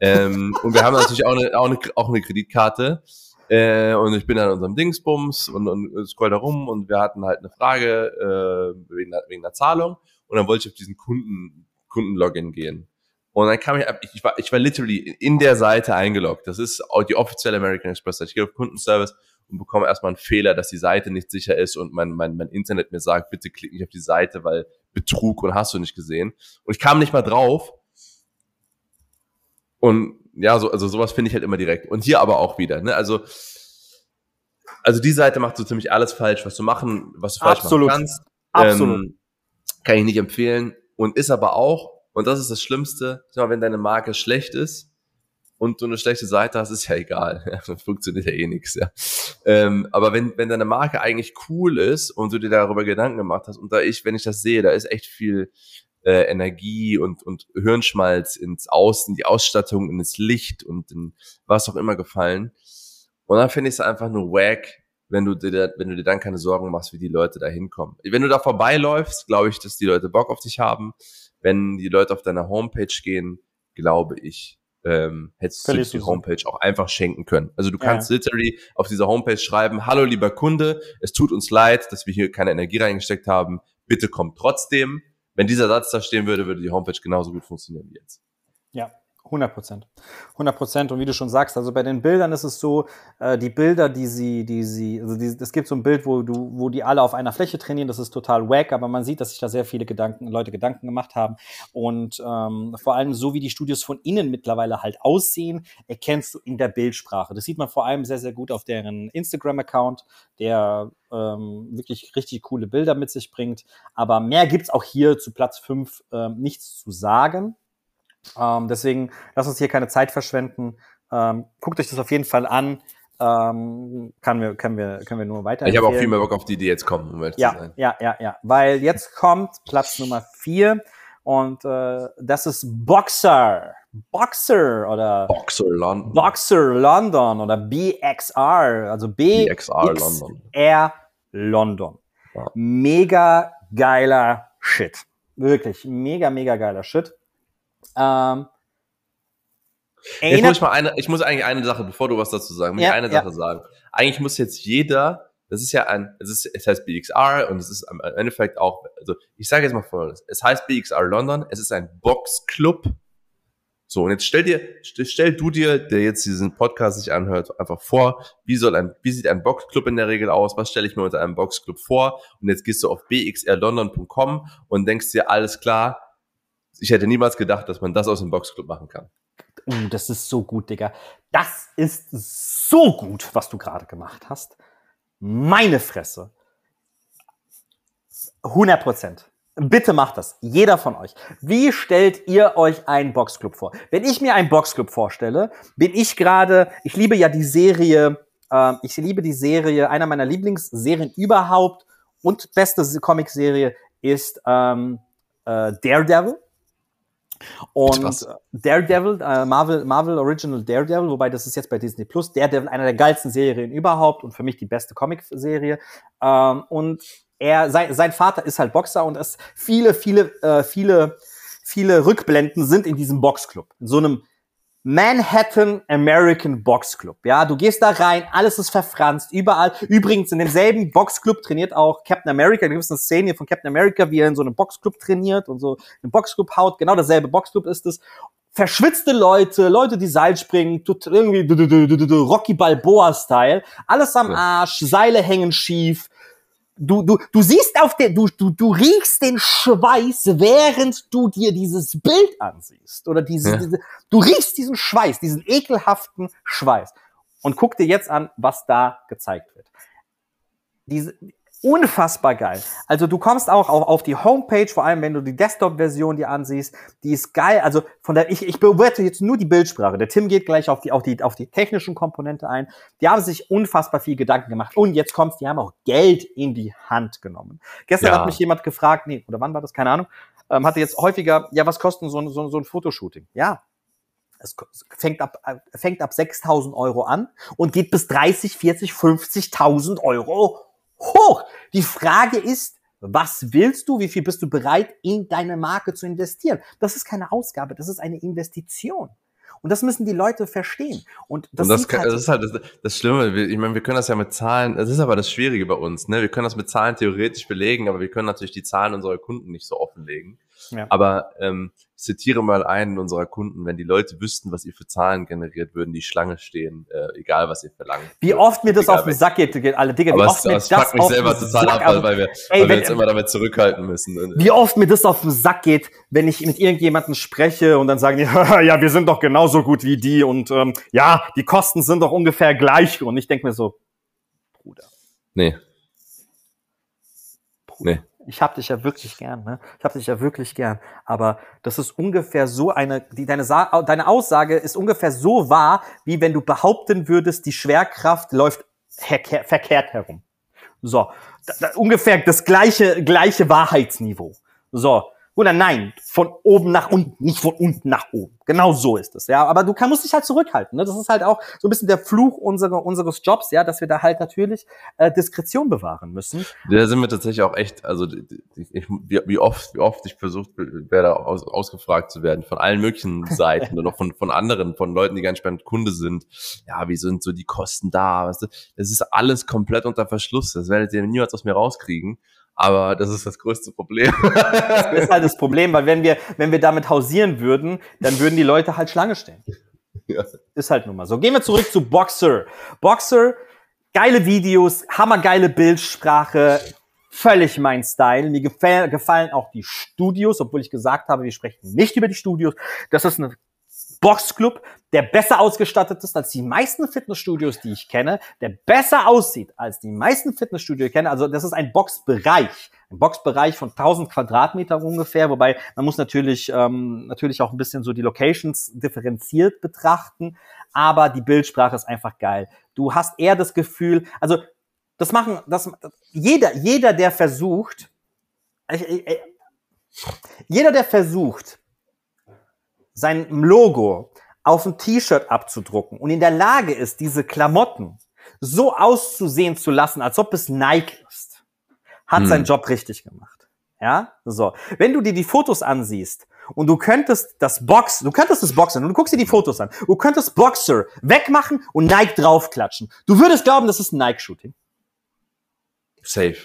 Ähm, und wir haben natürlich auch eine, auch eine, auch eine Kreditkarte. Äh, und ich bin an unserem Dingsbums und, und scroll da rum und wir hatten halt eine Frage äh, wegen, wegen der Zahlung und dann wollte ich auf diesen Kunden Kundenlogin gehen. Und dann kam ich ab, ich war, ich war literally in der Seite eingeloggt. Das ist die offizielle American Express. Ich gehe auf Kundenservice und bekomme erstmal einen Fehler, dass die Seite nicht sicher ist und mein, mein, mein Internet mir sagt, bitte klick nicht auf die Seite, weil Betrug und hast du nicht gesehen. Und ich kam nicht mal drauf. Und ja, so, also sowas finde ich halt immer direkt. Und hier aber auch wieder, ne? Also, also die Seite macht so ziemlich alles falsch, was du machen, was du falsch Absolut. machen kannst. Absolut. Ähm, kann ich nicht empfehlen. Und ist aber auch und das ist das Schlimmste, wenn deine Marke schlecht ist und du eine schlechte Seite hast, ist ja egal. Funktioniert ja eh nichts. Ja. Ähm, aber wenn, wenn deine Marke eigentlich cool ist und du dir darüber Gedanken gemacht hast, und da ich, wenn ich das sehe, da ist echt viel äh, Energie und, und Hirnschmalz ins Außen, die Ausstattung, ins Licht und in was auch immer gefallen. Und dann finde ich es einfach nur wack, wenn du dir, wenn du dir dann keine Sorgen machst, wie die Leute da hinkommen. Wenn du da vorbeiläufst, glaube ich, dass die Leute Bock auf dich haben wenn die Leute auf deiner Homepage gehen, glaube ich, ähm, hättest du die Homepage auch einfach schenken können. Also du kannst ja. literally auf dieser Homepage schreiben, hallo lieber Kunde, es tut uns leid, dass wir hier keine Energie reingesteckt haben, bitte kommt trotzdem. Wenn dieser Satz da stehen würde, würde die Homepage genauso gut funktionieren wie jetzt. 100 Prozent. 100 Prozent. Und wie du schon sagst, also bei den Bildern ist es so, äh, die Bilder, die sie, die sie, also die, es gibt so ein Bild, wo du, wo die alle auf einer Fläche trainieren, das ist total wack, aber man sieht, dass sich da sehr viele Gedanken, Leute Gedanken gemacht haben. Und ähm, vor allem so wie die Studios von innen mittlerweile halt aussehen, erkennst du in der Bildsprache. Das sieht man vor allem sehr, sehr gut auf deren Instagram-Account, der ähm, wirklich richtig coole Bilder mit sich bringt. Aber mehr gibt's auch hier zu Platz 5 ähm, nichts zu sagen. Ähm, deswegen lasst uns hier keine Zeit verschwenden. Ähm, guckt euch das auf jeden Fall an. Ähm, kann wir, können, wir, können wir nur weiter. Ich habe auch viel mehr Bock auf die, die jetzt kommen. Um ja, ja, ja, ja. Weil jetzt kommt Platz Nummer vier und äh, das ist Boxer. Boxer oder Boxer London. Boxer London oder BXR, also BXR London. R London. Ja. Mega geiler Shit. Wirklich, mega, mega geiler Shit. Ähm, jetzt muss ich, mal eine, ich muss eigentlich eine Sache, bevor du was dazu sagen, muss ja, ich eine Sache sagen. Eigentlich muss jetzt jeder, das ist ja ein, es ist, es heißt BXR und es ist im Endeffekt auch, also ich sage jetzt mal folgendes, es heißt BXR London, es ist ein Boxclub. So, und jetzt stell dir, stell du dir, der jetzt diesen Podcast sich anhört, einfach vor, wie soll ein, wie sieht ein Boxclub in der Regel aus? Was stelle ich mir unter einem Boxclub vor? Und jetzt gehst du auf bxrlondon.com und denkst dir, alles klar, ich hätte niemals gedacht, dass man das aus dem Boxclub machen kann. Uh, das ist so gut, Digga. Das ist so gut, was du gerade gemacht hast. Meine Fresse. 100 Prozent. Bitte macht das. Jeder von euch. Wie stellt ihr euch einen Boxclub vor? Wenn ich mir einen Boxclub vorstelle, bin ich gerade, ich liebe ja die Serie, äh, ich liebe die Serie, einer meiner Lieblingsserien überhaupt und beste Comicserie ist ähm, äh, Daredevil. Und Daredevil, äh, Marvel, Marvel Original Daredevil, wobei das ist jetzt bei Disney Plus, Daredevil einer der geilsten Serien überhaupt und für mich die beste Comic-Serie. Ähm, und er, sein, sein Vater ist halt Boxer und es viele, viele, äh, viele, viele Rückblenden sind in diesem Boxclub. In so einem Manhattan American Box Club. Ja, du gehst da rein, alles ist verfranst, überall. Übrigens, in demselben Boxclub trainiert auch Captain America. Da gibt es eine Szene von Captain America, wie er in so einem Boxclub trainiert und so einen Boxclub haut. Genau dasselbe Boxclub ist es. Verschwitzte Leute, Leute, die Seil springen, irgendwie Rocky Balboa-Style. Alles am Arsch, Seile hängen schief. Du, du, du siehst auf der, du, du, du riechst den Schweiß, während du dir dieses Bild ansiehst. Oder diese, Ja. diese, du riechst diesen Schweiß, diesen ekelhaften Schweiß. Und guck dir jetzt an, was da gezeigt wird. Diese, unfassbar geil. Also du kommst auch auf, auf die Homepage, vor allem wenn du die Desktop-Version dir ansiehst, die ist geil. Also von der, ich, ich bewerte jetzt nur die Bildsprache. Der Tim geht gleich auf die, auf die, auf die technischen Komponente ein. Die haben sich unfassbar viel Gedanken gemacht. Und jetzt kommt's, die haben auch Geld in die Hand genommen. Gestern Ja. hat mich jemand gefragt, nee, oder wann war das? Keine Ahnung. Ähm, hatte jetzt häufiger, ja, was kostet so, ein- so, so ein Fotoshooting? Ja, es fängt ab, äh, fängt ab 6.000 Euro an und geht bis 30, 40, 50.000 Euro hoch. Die Frage ist, was willst du? Wie viel bist du bereit, in deine Marke zu investieren? Das ist keine Ausgabe, das ist eine Investition. Und das müssen die Leute verstehen. Und das, und das, kann, halt, das ist halt das, das Schlimme. Ich meine, wir können das ja mit Zahlen, das ist aber das Schwierige bei uns. Ne? Wir können das mit Zahlen theoretisch belegen, aber wir können natürlich die Zahlen unserer Kunden nicht so offenlegen. Ja. Aber ähm, ich zitiere mal einen unserer Kunden, wenn die Leute wüssten, was ihr für Zahlen generiert, würden die Schlange stehen, äh, egal was ihr verlangt. wie oft mir das Egal auf den. Sack geht, geht alle Digga, wie Aber oft mir das fuckt mich selber den total Sack, ab, weil wir, ey, weil wir uns immer damit zurückhalten müssen. Wie oft mir das auf den Sack geht, wenn ich mit irgendjemandem spreche und dann sagen die, ja, wir sind doch genauso gut wie die und ähm, ja, die Kosten sind doch ungefähr gleich. Und ich denke mir so, Bruder, Nee, Bruder, Nee. Ich hab dich ja wirklich gern, ne? Ich hab dich ja wirklich gern. Aber das ist ungefähr so eine, die, deine, deine Aussage ist ungefähr so wahr, wie wenn du behaupten würdest, die Schwerkraft läuft verkehr, verkehrt herum. So, da, da, ungefähr das gleiche, gleiche Wahrheitsniveau. So. Oder nein, von oben nach unten, nicht von unten nach oben. Genau so ist es, ja. Aber du kann, musst dich halt zurückhalten. Ne? Das ist halt auch so ein bisschen der Fluch unserer, unseres Jobs, ja, dass wir da halt natürlich äh, Diskretion bewahren müssen. Da sind wir tatsächlich auch echt, also ich, wie, wie oft, wie oft ich versucht werde, aus, ausgefragt zu werden von allen möglichen Seiten und auch von, von anderen, von Leuten, die ganz spannend Kunde sind. Ja, wie sind so die Kosten da? Weißt du? Das ist alles komplett unter Verschluss. Das werdet ihr niemals aus mir rauskriegen. Aber das ist das größte Problem. Das ist halt das Problem, weil wenn wir, wenn wir damit hausieren würden, dann würden die Leute halt Schlange stehen. Ja. Ist halt nun mal so. Gehen wir zurück zu Boxer. Boxer, geile Videos, hammergeile Bildsprache, völlig mein Style. Mir gefallen, gefallen auch die Studios, obwohl ich gesagt habe, wir sprechen nicht über die Studios. Das ist ein Boxclub, der besser ausgestattet ist als die meisten Fitnessstudios, die ich kenne, der besser aussieht als die meisten Fitnessstudios, die kenne. Also das ist ein Boxbereich, ein Boxbereich von 1000 Quadratmeter ungefähr, wobei man muss natürlich ähm, natürlich auch ein bisschen so die Locations differenziert betrachten, aber die Bildsprache ist einfach geil. Du hast eher das Gefühl, also das machen, das jeder jeder der versucht, jeder der versucht sein Logo auf ein T-Shirt abzudrucken und in der Lage ist, diese Klamotten so auszusehen zu lassen, als ob es Nike ist, hat Hm. seinen Job richtig gemacht. Ja, so. Wenn du dir die Fotos ansiehst und du könntest das Box, du könntest das Boxer, und du guckst dir die Fotos an, du könntest Boxer wegmachen und Nike draufklatschen. Du würdest glauben, das ist ein Nike-Shooting. Safe.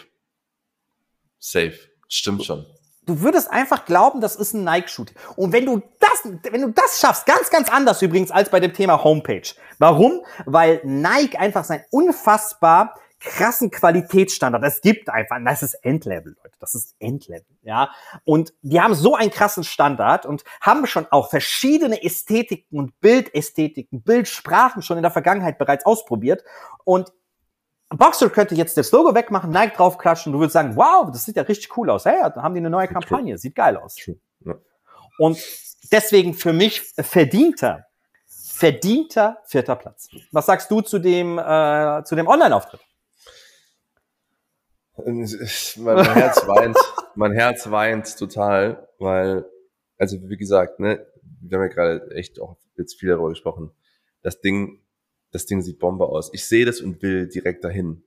Safe. Stimmt schon. Du würdest einfach glauben, das ist ein Nike-Shooting. Und wenn du das, wenn du das schaffst, ganz, ganz anders übrigens als bei dem Thema Homepage. Warum? Weil Nike einfach seinen unfassbar krassen Qualitätsstandard, es gibt einfach, das ist Endlevel, Leute, das ist Endlevel, ja. Und die haben so einen krassen Standard und haben schon auch verschiedene Ästhetiken und Bildästhetiken, Bildsprachen schon in der Vergangenheit bereits ausprobiert. Und Boxer könnte jetzt das Logo wegmachen, Nike draufklatschen, du würdest sagen, wow, das sieht ja richtig cool aus. Hey, da haben die eine neue Kampagne, sieht geil aus. Ja. Und deswegen für mich verdienter, verdienter vierter Platz. Was sagst du zu dem, äh, zu dem Online-Auftritt? mein, mein Herz weint, mein Herz weint total, weil, also wie gesagt, ne, wir haben ja gerade echt auch jetzt viel darüber gesprochen. Das Ding, das Ding sieht Bombe aus. Ich sehe das und will direkt dahin.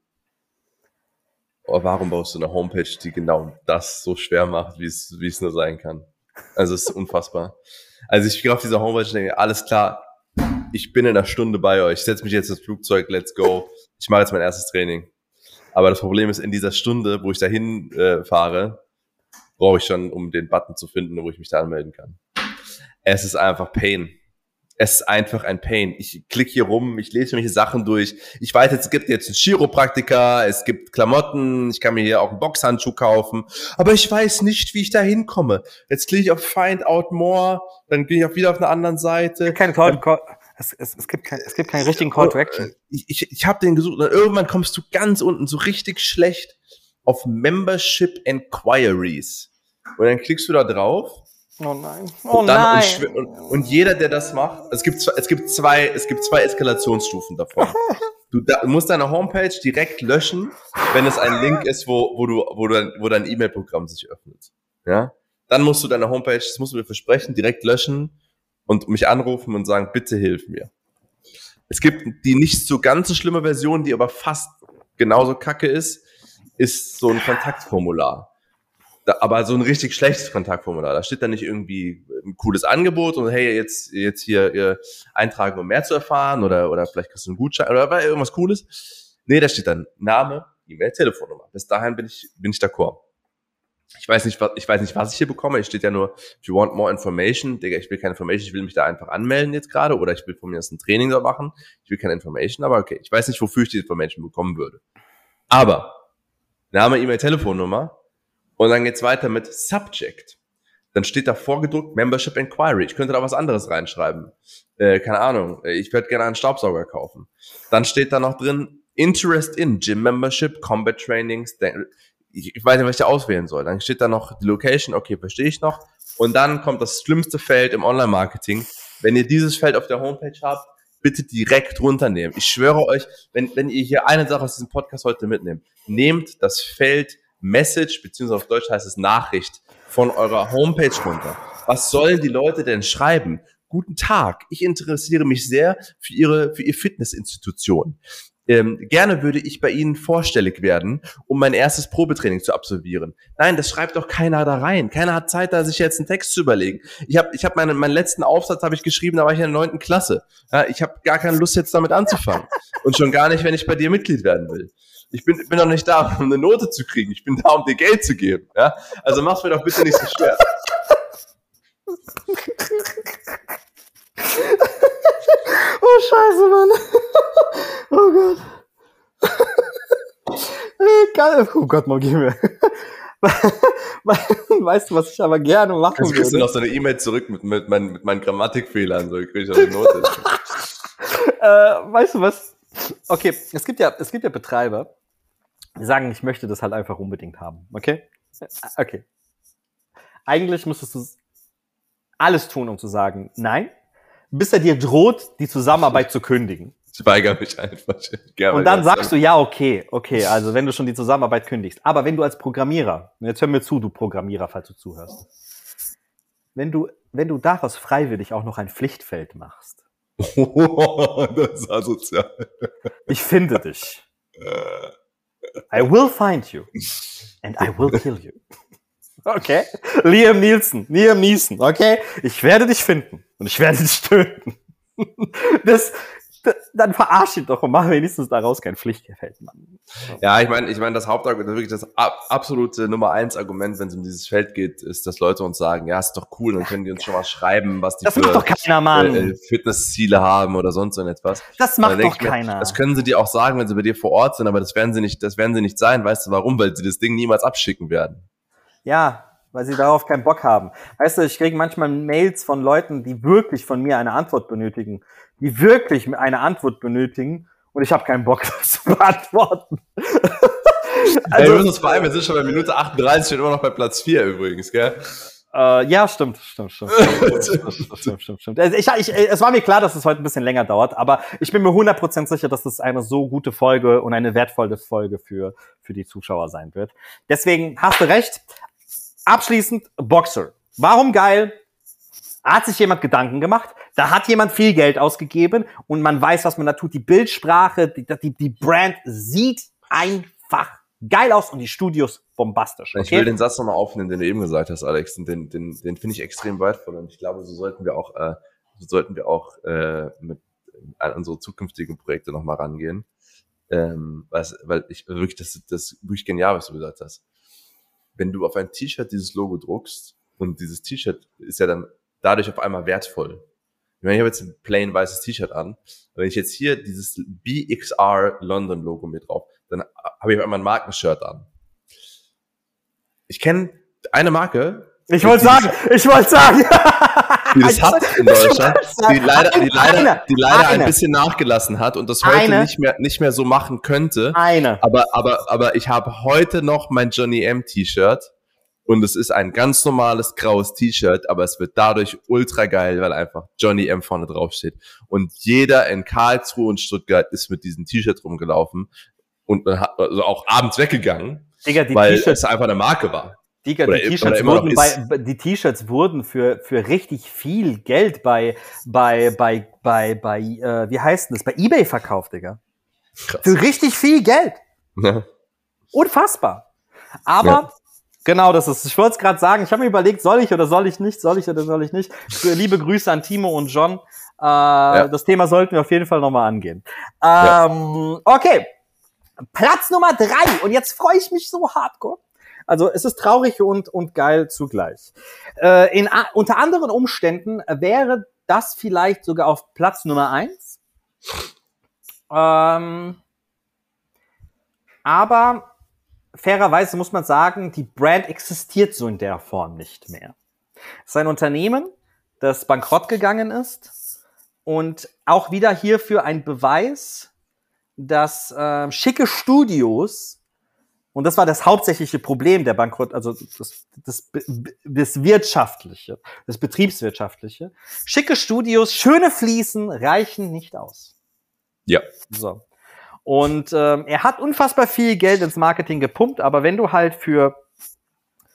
Aber warum baust du eine Homepage, die genau das so schwer macht, wie es, wie es nur sein kann? Also es ist unfassbar. Also ich gehe auf diese Homepage und denke, alles klar, ich bin in einer Stunde bei euch, ich setze mich jetzt ins Flugzeug, let's go. Ich mache jetzt mein erstes Training. Aber das Problem ist, in dieser Stunde, wo ich dahin äh, fahre, brauche ich schon, um den Button zu finden, wo ich mich da anmelden kann. Es ist einfach Pain. Es ist einfach ein Pain. Ich klicke hier rum, ich lese mir hier Sachen durch. Ich weiß, es gibt jetzt einen Chiropraktiker, es gibt Klamotten, ich kann mir hier auch einen Boxhandschuh kaufen, aber ich weiß nicht, wie ich da hinkomme. Jetzt klicke ich auf Find Out More, dann gehe ich auch wieder auf eine anderen Seite. Kein Call, Call, es, es, es, gibt kein, es gibt keinen richtigen Call to Action. Ich, ich, ich habe den gesucht und irgendwann kommst du ganz unten so richtig schlecht auf Membership Enquiries. Und dann klickst du da drauf Oh nein. Oh und, dann, nein. Und, und, jeder, der das macht, es gibt, zwei, es gibt zwei, es gibt zwei Eskalationsstufen davon. Du, da, musst deine Homepage direkt löschen, wenn es ein Link ist, wo, wo du, wo du, wo dein E-Mail-Programm sich öffnet. Ja? Dann musst du deine Homepage, das musst du mir versprechen, direkt löschen und mich anrufen und sagen, bitte hilf mir. Es gibt die nicht so ganz so schlimme Version, die aber fast genauso kacke ist, ist so ein Kontaktformular. Da, aber so ein richtig schlechtes Kontaktformular. Da steht dann nicht irgendwie ein cooles Angebot und hey, jetzt, jetzt hier ihr eintragen, um mehr zu erfahren oder, oder vielleicht kriegst du einen Gutschein oder irgendwas Cooles. Nee, da steht dann Name, E-Mail, Telefonnummer. Bis dahin bin ich, bin ich d'accord. Ich weiß nicht, was, ich weiß nicht, was ich hier bekomme. Es steht ja nur, if you want more information, Digga, ich will keine Information, ich will mich da einfach anmelden jetzt gerade oder ich will von mir erst ein Training da machen. Ich will keine Information, aber okay. Ich weiß nicht, wofür ich die Information bekommen würde. Aber Name, E-Mail, Telefonnummer, und dann geht's weiter mit Subject. Dann steht da vorgedruckt Membership Inquiry. Ich könnte da was anderes reinschreiben. Äh, keine Ahnung. Ich würde gerne einen Staubsauger kaufen. Dann steht da noch drin Interest in Gym Membership, Combat Trainings. Ich, ich weiß nicht, was ich da auswählen soll. Dann steht da noch die Location. Okay, verstehe ich noch. Und dann kommt das schlimmste Feld im Online-Marketing. Wenn ihr dieses Feld auf der Homepage habt, bitte direkt runternehmen. Ich schwöre euch, wenn, wenn ihr hier eine Sache aus diesem Podcast heute mitnehmt, nehmt das Feld Message, beziehungsweise auf Deutsch heißt es Nachricht, von eurer Homepage runter. Was sollen die Leute denn schreiben? Guten Tag, ich interessiere mich sehr für Ihre, für Ihr Fitnessinstitution. Ähm, gerne würde ich bei Ihnen vorstellig werden, um mein erstes Probetraining zu absolvieren. Nein, das schreibt doch keiner da rein. Keiner hat Zeit, da sich jetzt einen Text zu überlegen. Ich habe ich hab meinen, meinen letzten Aufsatz habe ich geschrieben, da war ich in der neunten Klasse. Ja, ich habe gar keine Lust jetzt damit anzufangen und schon gar nicht, wenn ich bei dir Mitglied werden will. Ich bin, bin doch nicht da, um eine Note zu kriegen. Ich bin da, um dir Geld zu geben. Ja? Also mach's mir doch bitte nicht so schwer. oh Scheiße, Mann. Oh Gott. Geil. Oh Gott, mal gib mir. weißt du, was ich aber gerne machen Jetzt kriegst würde? du noch so eine E-Mail zurück mit, mit, meinen, mit meinen Grammatikfehlern. So krieg ich auch eine Note. äh, weißt du was? Okay, es gibt ja, es gibt ja Betreiber, sagen, ich möchte das halt einfach unbedingt haben. Okay? Okay. Eigentlich müsstest du alles tun, um zu sagen, nein, bis er dir droht, die Zusammenarbeit zu kündigen. Ich weigere mich einfach. Gerne und dann sagst du, ja, okay, okay, also wenn du schon die Zusammenarbeit kündigst. Aber wenn du als Programmierer, und jetzt hör mir zu, du Programmierer, falls du zuhörst, wenn du, wenn du daraus freiwillig auch noch ein Pflichtfeld machst. Oh, das ist asozial. Ich finde dich. I will find you and I will kill you. Okay? Liam Nielsen, Liam Neeson, okay? Ich werde dich finden und ich werde dich töten. Das, dann verarsch ihn doch und mach wenigstens daraus kein Pflichtgefällt, Mann. Ja, ich meine, ich meine, das Hauptargument, wirklich das absolute Nummer eins Argument, wenn es um dieses Feld geht, ist, dass Leute uns sagen, ja, ist doch cool, dann können die uns schon mal schreiben, was die das für macht doch keiner, Mann. Äh, Fitnessziele haben oder sonst so etwas. Das macht doch keiner. Mir, das können sie dir auch sagen, wenn sie bei dir vor Ort sind, aber das werden sie nicht, das werden sie nicht sein. Weißt du warum? Weil sie das Ding niemals abschicken werden. Ja, weil sie darauf keinen Bock haben. Weißt du, ich kriege manchmal Mails von Leuten, die wirklich von mir eine Antwort benötigen, die wirklich eine Antwort benötigen und ich habe keinen Bock, das zu beantworten. also, wir müssen uns beeilen, wir sind schon bei Minute 38, stehen immer noch bei Platz 4 übrigens, gell? Äh, ja, stimmt, stimmt, stimmt. stimmt, stimmt, stimmt, stimmt. Also ich, ich, es war mir klar, dass es heute ein bisschen länger dauert, aber ich bin mir 100% sicher, dass es eine so gute Folge und eine wertvolle Folge für, für die Zuschauer sein wird. Deswegen hast du recht. Abschließend Boxer. Warum geil? Hat sich jemand Gedanken gemacht? Da hat jemand viel Geld ausgegeben und man weiß, was man da tut. Die Bildsprache, die, die, die Brand sieht einfach geil aus und die Studios bombastisch. Okay? Ich will den Satz nochmal aufnehmen, den du eben gesagt hast, Alex. Und den, den, den finde ich extrem wertvoll und ich glaube, so sollten wir auch, äh, so sollten wir auch äh, mit an unsere zukünftigen Projekte nochmal rangehen. Ähm, was, weil ich wirklich, das, das wirklich genial, was du gesagt hast wenn du auf ein T-Shirt dieses Logo druckst und dieses T-Shirt ist ja dann dadurch auf einmal wertvoll. Ich meine, ich habe jetzt ein plain weißes T-Shirt an. Wenn ich jetzt hier dieses BXR London Logo mit drauf, dann habe ich auf einmal ein Markenshirt an. Ich kenne eine Marke. Ich wollte sagen, ich wollte sagen. die das hat in Deutschland, die leider, die leider, die leider ein bisschen nachgelassen hat und das heute eine. nicht mehr, nicht mehr so machen könnte. Eine. Aber, aber, aber ich habe heute noch mein Johnny M T-Shirt und es ist ein ganz normales graues T-Shirt, aber es wird dadurch ultra geil, weil einfach Johnny M vorne drauf steht. Und jeder in Karlsruhe und Stuttgart ist mit diesem T-Shirt rumgelaufen und hat also auch abends weggegangen, Digga, weil es einfach eine Marke war. Digga, die T-Shirts wurden, bei, die T-Shirts wurden für, für richtig viel Geld bei, bei, bei, bei, bei, äh, wie heißt denn das, bei Ebay verkauft, Digga. Krass. Für richtig viel Geld. Ja. Unfassbar. Aber ja. Genau, das ist. Ich wollte es gerade sagen. Ich habe mir überlegt, soll ich oder soll ich nicht, soll ich oder soll ich nicht. Liebe Grüße an Timo und John. Äh, ja. Das Thema sollten wir auf jeden Fall nochmal angehen. Ähm, Okay, Platz Nummer drei. Und jetzt freue ich mich so hardcore. Also es ist traurig und, und geil zugleich. Äh, in, unter anderen Umständen wäre das vielleicht sogar auf Platz Nummer eins. Ähm, aber fairerweise muss man sagen, die Brand existiert so in der Form nicht mehr. Es ist ein Unternehmen, das bankrott gegangen ist und auch wieder hierfür ein Beweis, dass äh, schicke Studios und das war das hauptsächliche Problem der Bankrott, also das, das, das wirtschaftliche, das betriebswirtschaftliche. Schicke Studios, schöne Fliesen reichen nicht aus. Ja. So. Und ähm, er hat unfassbar viel Geld ins Marketing gepumpt, aber wenn du halt für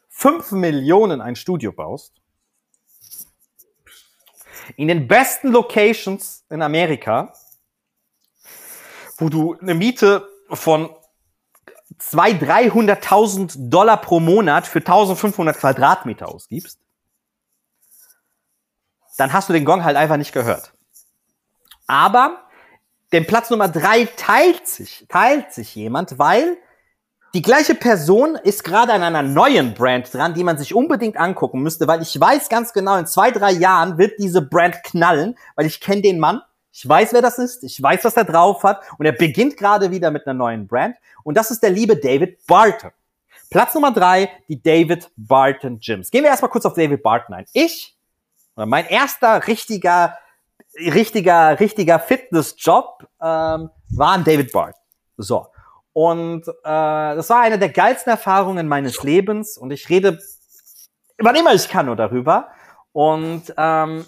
fünf Millionen ein Studio baust, in den besten Locations in Amerika, wo du eine Miete von 200.000, 300.000 Dollar pro Monat für 1500 Quadratmeter ausgibst, dann hast du den Gong halt einfach nicht gehört. Aber den Platz Nummer drei teilt sich, teilt sich jemand, weil die gleiche Person ist gerade an einer neuen Brand dran, die man sich unbedingt angucken müsste, weil ich weiß ganz genau, in zwei, drei Jahren wird diese Brand knallen, weil ich kenne den Mann, ich weiß, wer das ist, ich weiß, was er drauf hat und er beginnt gerade wieder mit einer neuen Brand und das ist der liebe David Barton. Platz Nummer drei, die David Barton Gyms. Gehen wir erstmal kurz auf David Barton ein. Ich, oder mein erster richtiger richtiger, richtiger Fitnessjob ähm, war ein David Bart. So. Und äh, das war eine der geilsten Erfahrungen meines Lebens und ich rede, wann immer ich kann, nur darüber. Und ähm,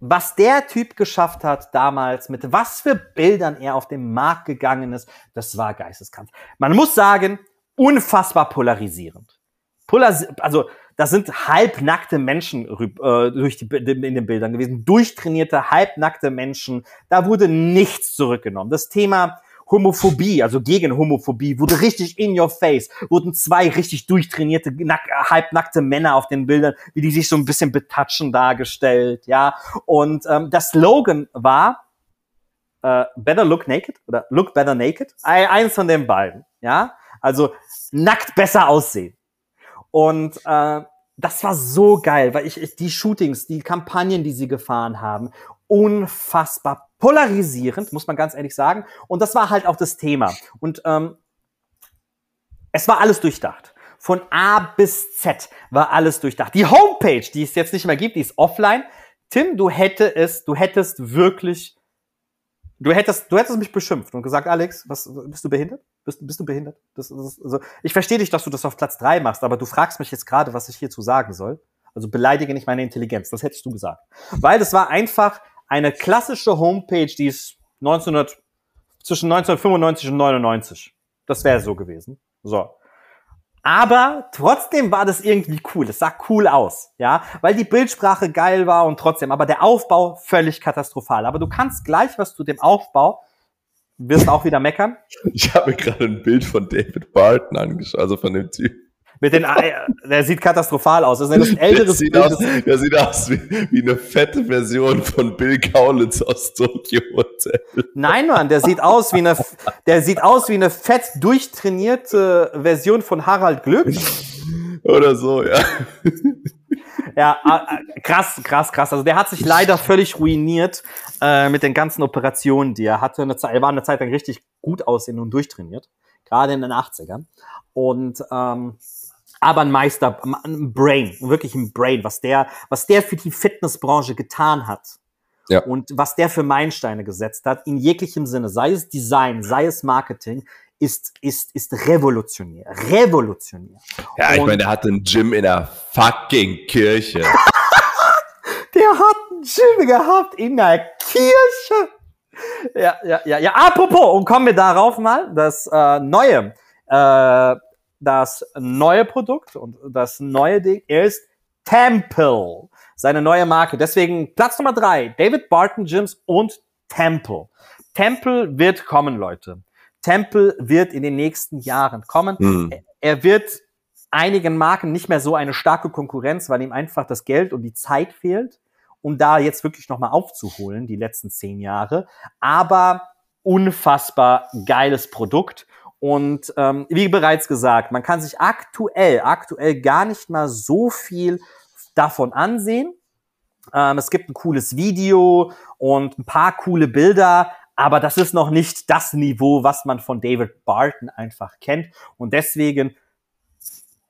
was der Typ geschafft hat damals, mit was für Bildern er auf den Markt gegangen ist, das war geisteskrank. Man muss sagen, unfassbar polarisierend. Polaris also das sind halbnackte Menschen äh, durch die, in den Bildern gewesen, durchtrainierte, halbnackte Menschen. Da wurde nichts zurückgenommen. Das Thema Homophobie, also gegen Homophobie, wurde richtig in your face. Wurden zwei richtig durchtrainierte, nack, halbnackte Männer auf den Bildern, wie die sich so ein bisschen betatschen dargestellt, ja. Und ähm, das Slogan war äh, Better Look Naked oder Look Better Naked. Eins von den beiden, ja. Also nackt besser aussehen. Und äh, das war so geil, weil ich, ich die Shootings, die Kampagnen, die sie gefahren haben, unfassbar polarisierend, muss man ganz ehrlich sagen. Und das war halt auch das Thema. Und ähm, es war alles durchdacht. Von A bis Z war alles durchdacht. Die Homepage, die es jetzt nicht mehr gibt, die ist offline. Tim, du hätte es, du hättest wirklich Du hättest, du hättest mich beschimpft und gesagt, Alex, was, bist du behindert? Bist, bist du behindert? Das, das, also, ich verstehe dich, dass du das auf Platz drei machst, aber du fragst mich jetzt gerade, was ich hierzu sagen soll. Also beleidige nicht meine Intelligenz. Das hättest du gesagt. Weil das war einfach eine klassische Homepage, die ist 1900, zwischen 1995 und 99. Das wäre so gewesen. So. Aber trotzdem war das irgendwie cool. Es sah cool aus, ja, weil die Bildsprache geil war und trotzdem, aber der Aufbau völlig katastrophal. Aber du kannst gleich was zu dem Aufbau, wirst auch wieder meckern. Ich habe mir gerade ein Bild von David Barton angeschaut, also von dem Typ. Mit den, der sieht katastrophal aus. Das ist ein älteres der sieht Bild. Aus, der sieht aus wie, wie eine fette Version von Bill Kaulitz aus Tokyo Hotel. Nein, Mann, der sieht aus wie eine, der sieht aus wie eine fett durchtrainierte Version von Harald Glück. Oder so, ja. Ja, äh, krass, krass, krass. Also der hat sich leider völlig ruiniert äh, mit den ganzen Operationen, die er hatte. Eine Zeit, er war eine Zeit lang richtig gut aussehen und durchtrainiert, gerade in den 80ern. Und ähm, aber ein Meister, ein Brain, wirklich ein Brain, was der, was der für die Fitnessbranche getan hat. Ja. Und was der für Meilensteine gesetzt hat, in jeglichem Sinne, sei es Design, sei es Marketing, ist, ist, ist revolutionär. Revolutionär. Ja, ich meine, der hat ein Gym in der fucking Kirche. der hat ein Gym gehabt in der Kirche. Ja, ja, ja, ja. Apropos, und kommen wir darauf mal, das äh, neue, äh, das neue Produkt und das neue Ding ist Temple, seine neue Marke. Deswegen Platz Nummer drei, David Barton Gyms und Temple. Temple wird kommen, Leute. Temple wird in den nächsten Jahren kommen. Mhm. Er wird einigen Marken nicht mehr so eine starke Konkurrenz, weil ihm einfach das Geld und die Zeit fehlt, um da jetzt wirklich nochmal aufzuholen, die letzten zehn Jahre. Aber unfassbar geiles Produkt. Und ähm, wie bereits gesagt, man kann sich aktuell, aktuell gar nicht mal so viel davon ansehen. Ähm, es gibt ein cooles Video und ein paar coole Bilder, aber das ist noch nicht das Niveau, was man von David Barton einfach kennt. Und deswegen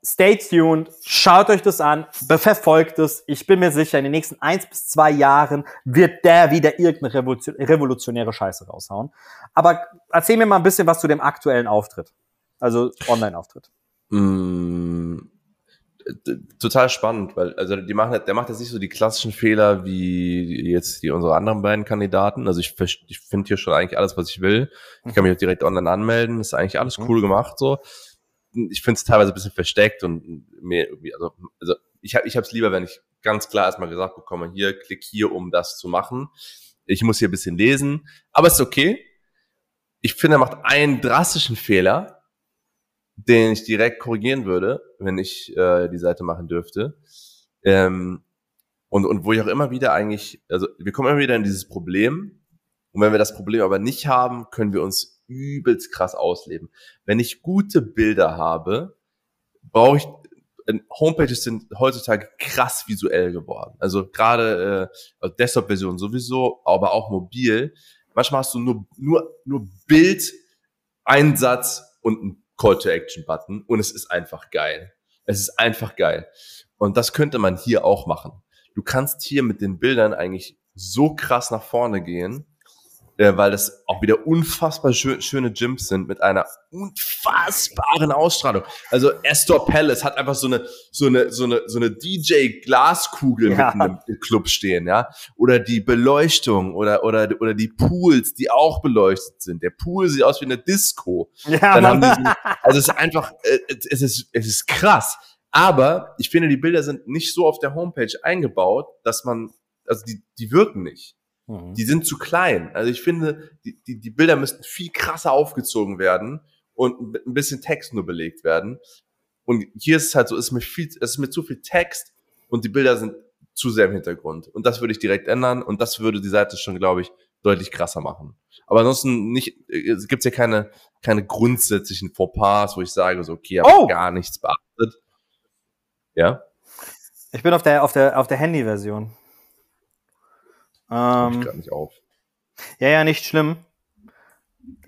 stay tuned, schaut euch das an, verfolgt es. Ich bin mir sicher, in den nächsten eins bis zwei Jahren wird der wieder irgendeine revolutionäre Scheiße raushauen. Aber erzähl mir mal ein bisschen was zu dem aktuellen Auftritt. Also Online-Auftritt. Mm, total spannend, weil also die machen, der macht jetzt nicht so die klassischen Fehler wie jetzt die unsere anderen beiden Kandidaten. Also ich, ich finde hier schon eigentlich alles, was ich will. Ich kann mich auch direkt online anmelden. Ist eigentlich alles mhm. cool gemacht so. Ich finde es teilweise ein bisschen versteckt und mehr irgendwie, also, also ich habe ich habe es lieber, wenn ich ganz klar erstmal gesagt bekomme, hier klick hier, um das zu machen. Ich muss hier ein bisschen lesen, aber ist okay. Ich finde, er macht einen drastischen Fehler den ich direkt korrigieren würde, wenn ich äh, die Seite machen dürfte. Ähm, und, und wo ich auch immer wieder eigentlich, also wir kommen immer wieder in dieses Problem. Und wenn wir das Problem aber nicht haben, können wir uns übelst krass ausleben. Wenn ich gute Bilder habe, brauche ich äh, Homepages sind heutzutage krass visuell geworden. Also gerade äh, also Desktop-Version sowieso, aber auch mobil. Manchmal hast du nur nur nur Bild, Einsatz und ein Call-to-Action-Button und es ist einfach geil. Es ist einfach geil. Und das könnte man hier auch machen. Du kannst hier mit den Bildern eigentlich so krass nach vorne gehen äh, weil das auch wieder unfassbar schön, schöne Gyms sind mit einer unfassbaren Ausstrahlung. Also Astor Palace hat einfach so eine so eine so eine so eine DJ Glaskugel ja. mitten im Club stehen, ja? Oder die Beleuchtung oder oder oder die Pools, die auch beleuchtet sind. Der Pool sieht aus wie eine Disco. Ja, Dann haben die, also es ist einfach äh, es ist es ist krass. Aber ich finde, die Bilder sind nicht so auf der Homepage eingebaut, dass man, also die, die wirken nicht. Mhm. Die sind zu klein. Also ich finde, die, die, die Bilder müssten viel krasser aufgezogen werden und mit ein bisschen Text nur belegt werden. Und hier ist es halt so, es ist mit viel, es ist mit zu viel Text und die Bilder sind zu sehr im Hintergrund. Und das würde ich direkt ändern und das würde die Seite schon, glaube ich, deutlich krasser machen. Aber ansonsten nicht, es gibt ja keine, keine grundsätzlichen Fauxpas, wo ich sage, so, okay, habe oh. gar nichts beachtet. Ja? Ich bin auf der, auf der, auf der Handy-Version. Ähm, ich nicht auf. Ja, ja, nicht schlimm.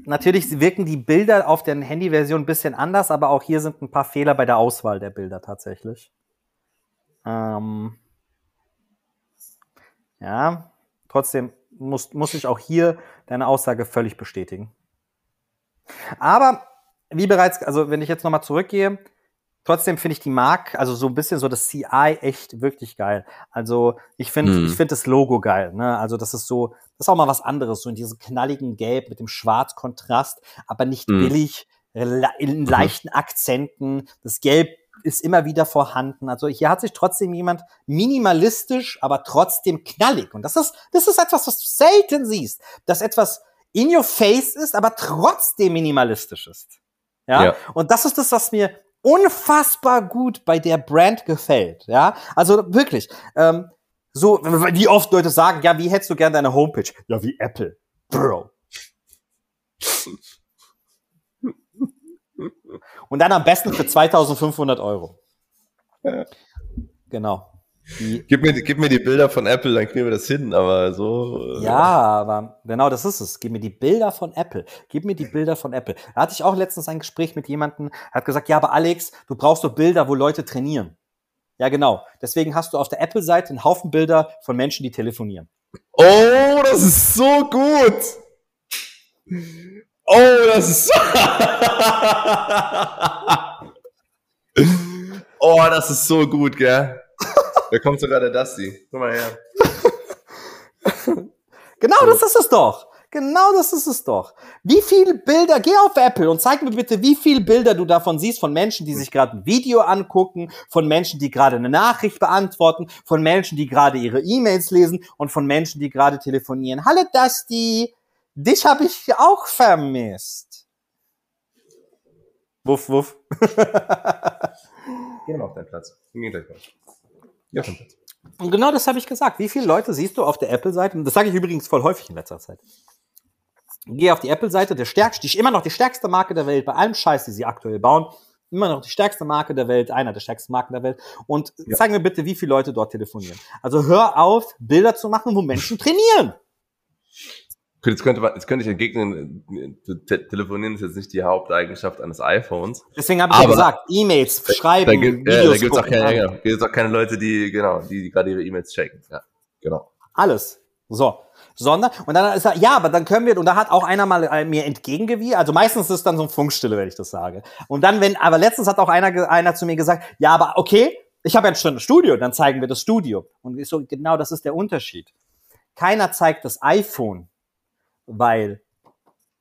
Natürlich wirken die Bilder auf der Handyversion ein bisschen anders, aber auch hier sind ein paar Fehler bei der Auswahl der Bilder tatsächlich. Ähm, ja, trotzdem muss, muss ich auch hier deine Aussage völlig bestätigen. Aber wie bereits, also wenn ich jetzt nochmal zurückgehe, trotzdem finde ich die Mark, also so ein bisschen so das CI echt wirklich geil. Also ich finde, mhm. ich finde das Logo geil. Ne? Also das ist so, das ist auch mal was anderes, so in diesem knalligen Gelb mit dem Schwarzkontrast, aber nicht mhm. billig, in mhm. leichten Akzenten. Das Gelb ist immer wieder vorhanden. Also hier hat sich trotzdem jemand minimalistisch, aber trotzdem knallig. Und das ist, das ist etwas, was du selten siehst, dass etwas in your face ist, aber trotzdem minimalistisch ist. Ja? ja. Und das ist das, was mir unfassbar gut bei der Brand gefällt. Ja, also wirklich. Ähm, so, wie oft Leute sagen, ja, wie hättest du gern deine Homepage? Ja, wie Apple. Bro. Und dann am besten für 2500 Euro. Genau. Die, gib, mir, gib mir die Bilder von Apple, dann kriegen wir das hin, aber so. Äh, ja, aber genau das ist es. Gib mir die Bilder von Apple. Gib mir die Bilder von Apple. Da hatte ich auch letztens ein Gespräch mit jemandem, hat gesagt, ja, aber Alex, du brauchst doch Bilder, wo Leute trainieren. Ja, genau. Deswegen hast du auf der Apple-Seite einen Haufen Bilder von Menschen, die telefonieren. Oh, das ist so gut! Oh, das ist so. oh, das ist so gut, gell? Da kommt sogar der Dusty. Guck mal her. genau, so. das ist es doch. Genau das ist es doch. Wie viele Bilder, geh auf Apple und zeig mir bitte, wie viele Bilder du davon siehst von Menschen, die sich gerade ein Video angucken, von Menschen, die gerade eine Nachricht beantworten, von Menschen, die gerade ihre E-Mails lesen und von Menschen, die gerade telefonieren. Hallo Dusty, dich habe ich auch vermisst. Wuff, wuff. Geh mal auf deinen Platz. Geh gleich mal. Deinen Platz. Und genau das habe ich gesagt. Wie viele Leute siehst du auf der Apple-Seite? Das sage ich übrigens voll häufig in letzter Zeit. Geh auf die Apple-Seite, der stärkste, die immer noch die stärkste Marke der Welt, bei allem Scheiß, die sie aktuell bauen, immer noch die stärkste Marke der Welt, einer der stärksten Marken der Welt. Und ja. zeig mir bitte, wie viele Leute dort telefonieren. Also hör auf, Bilder zu machen, wo Menschen trainieren. Jetzt könnte, man, jetzt könnte ich entgegnen, te telefonieren ist jetzt nicht die Haupteigenschaft eines iPhones. Deswegen habe ich ja gesagt, E-Mails schreiben, da gibt, Videos ja, da gibt's auch keine, ja, gibt's auch keine Leute, die genau, die, die gerade ihre E-Mails checken. Ja, genau. Alles. So. Sondern, und dann ist er, ja, aber dann können wir, und da hat auch einer mal äh, mir entgegengewiesen, also meistens ist es dann so ein Funkstille, wenn ich das sage. Und dann, wenn, aber letztens hat auch einer, einer zu mir gesagt, ja, aber okay, ich habe jetzt schon ein Studio, dann zeigen wir das Studio. Und ich so, genau das ist der Unterschied. Keiner zeigt das iPhone weil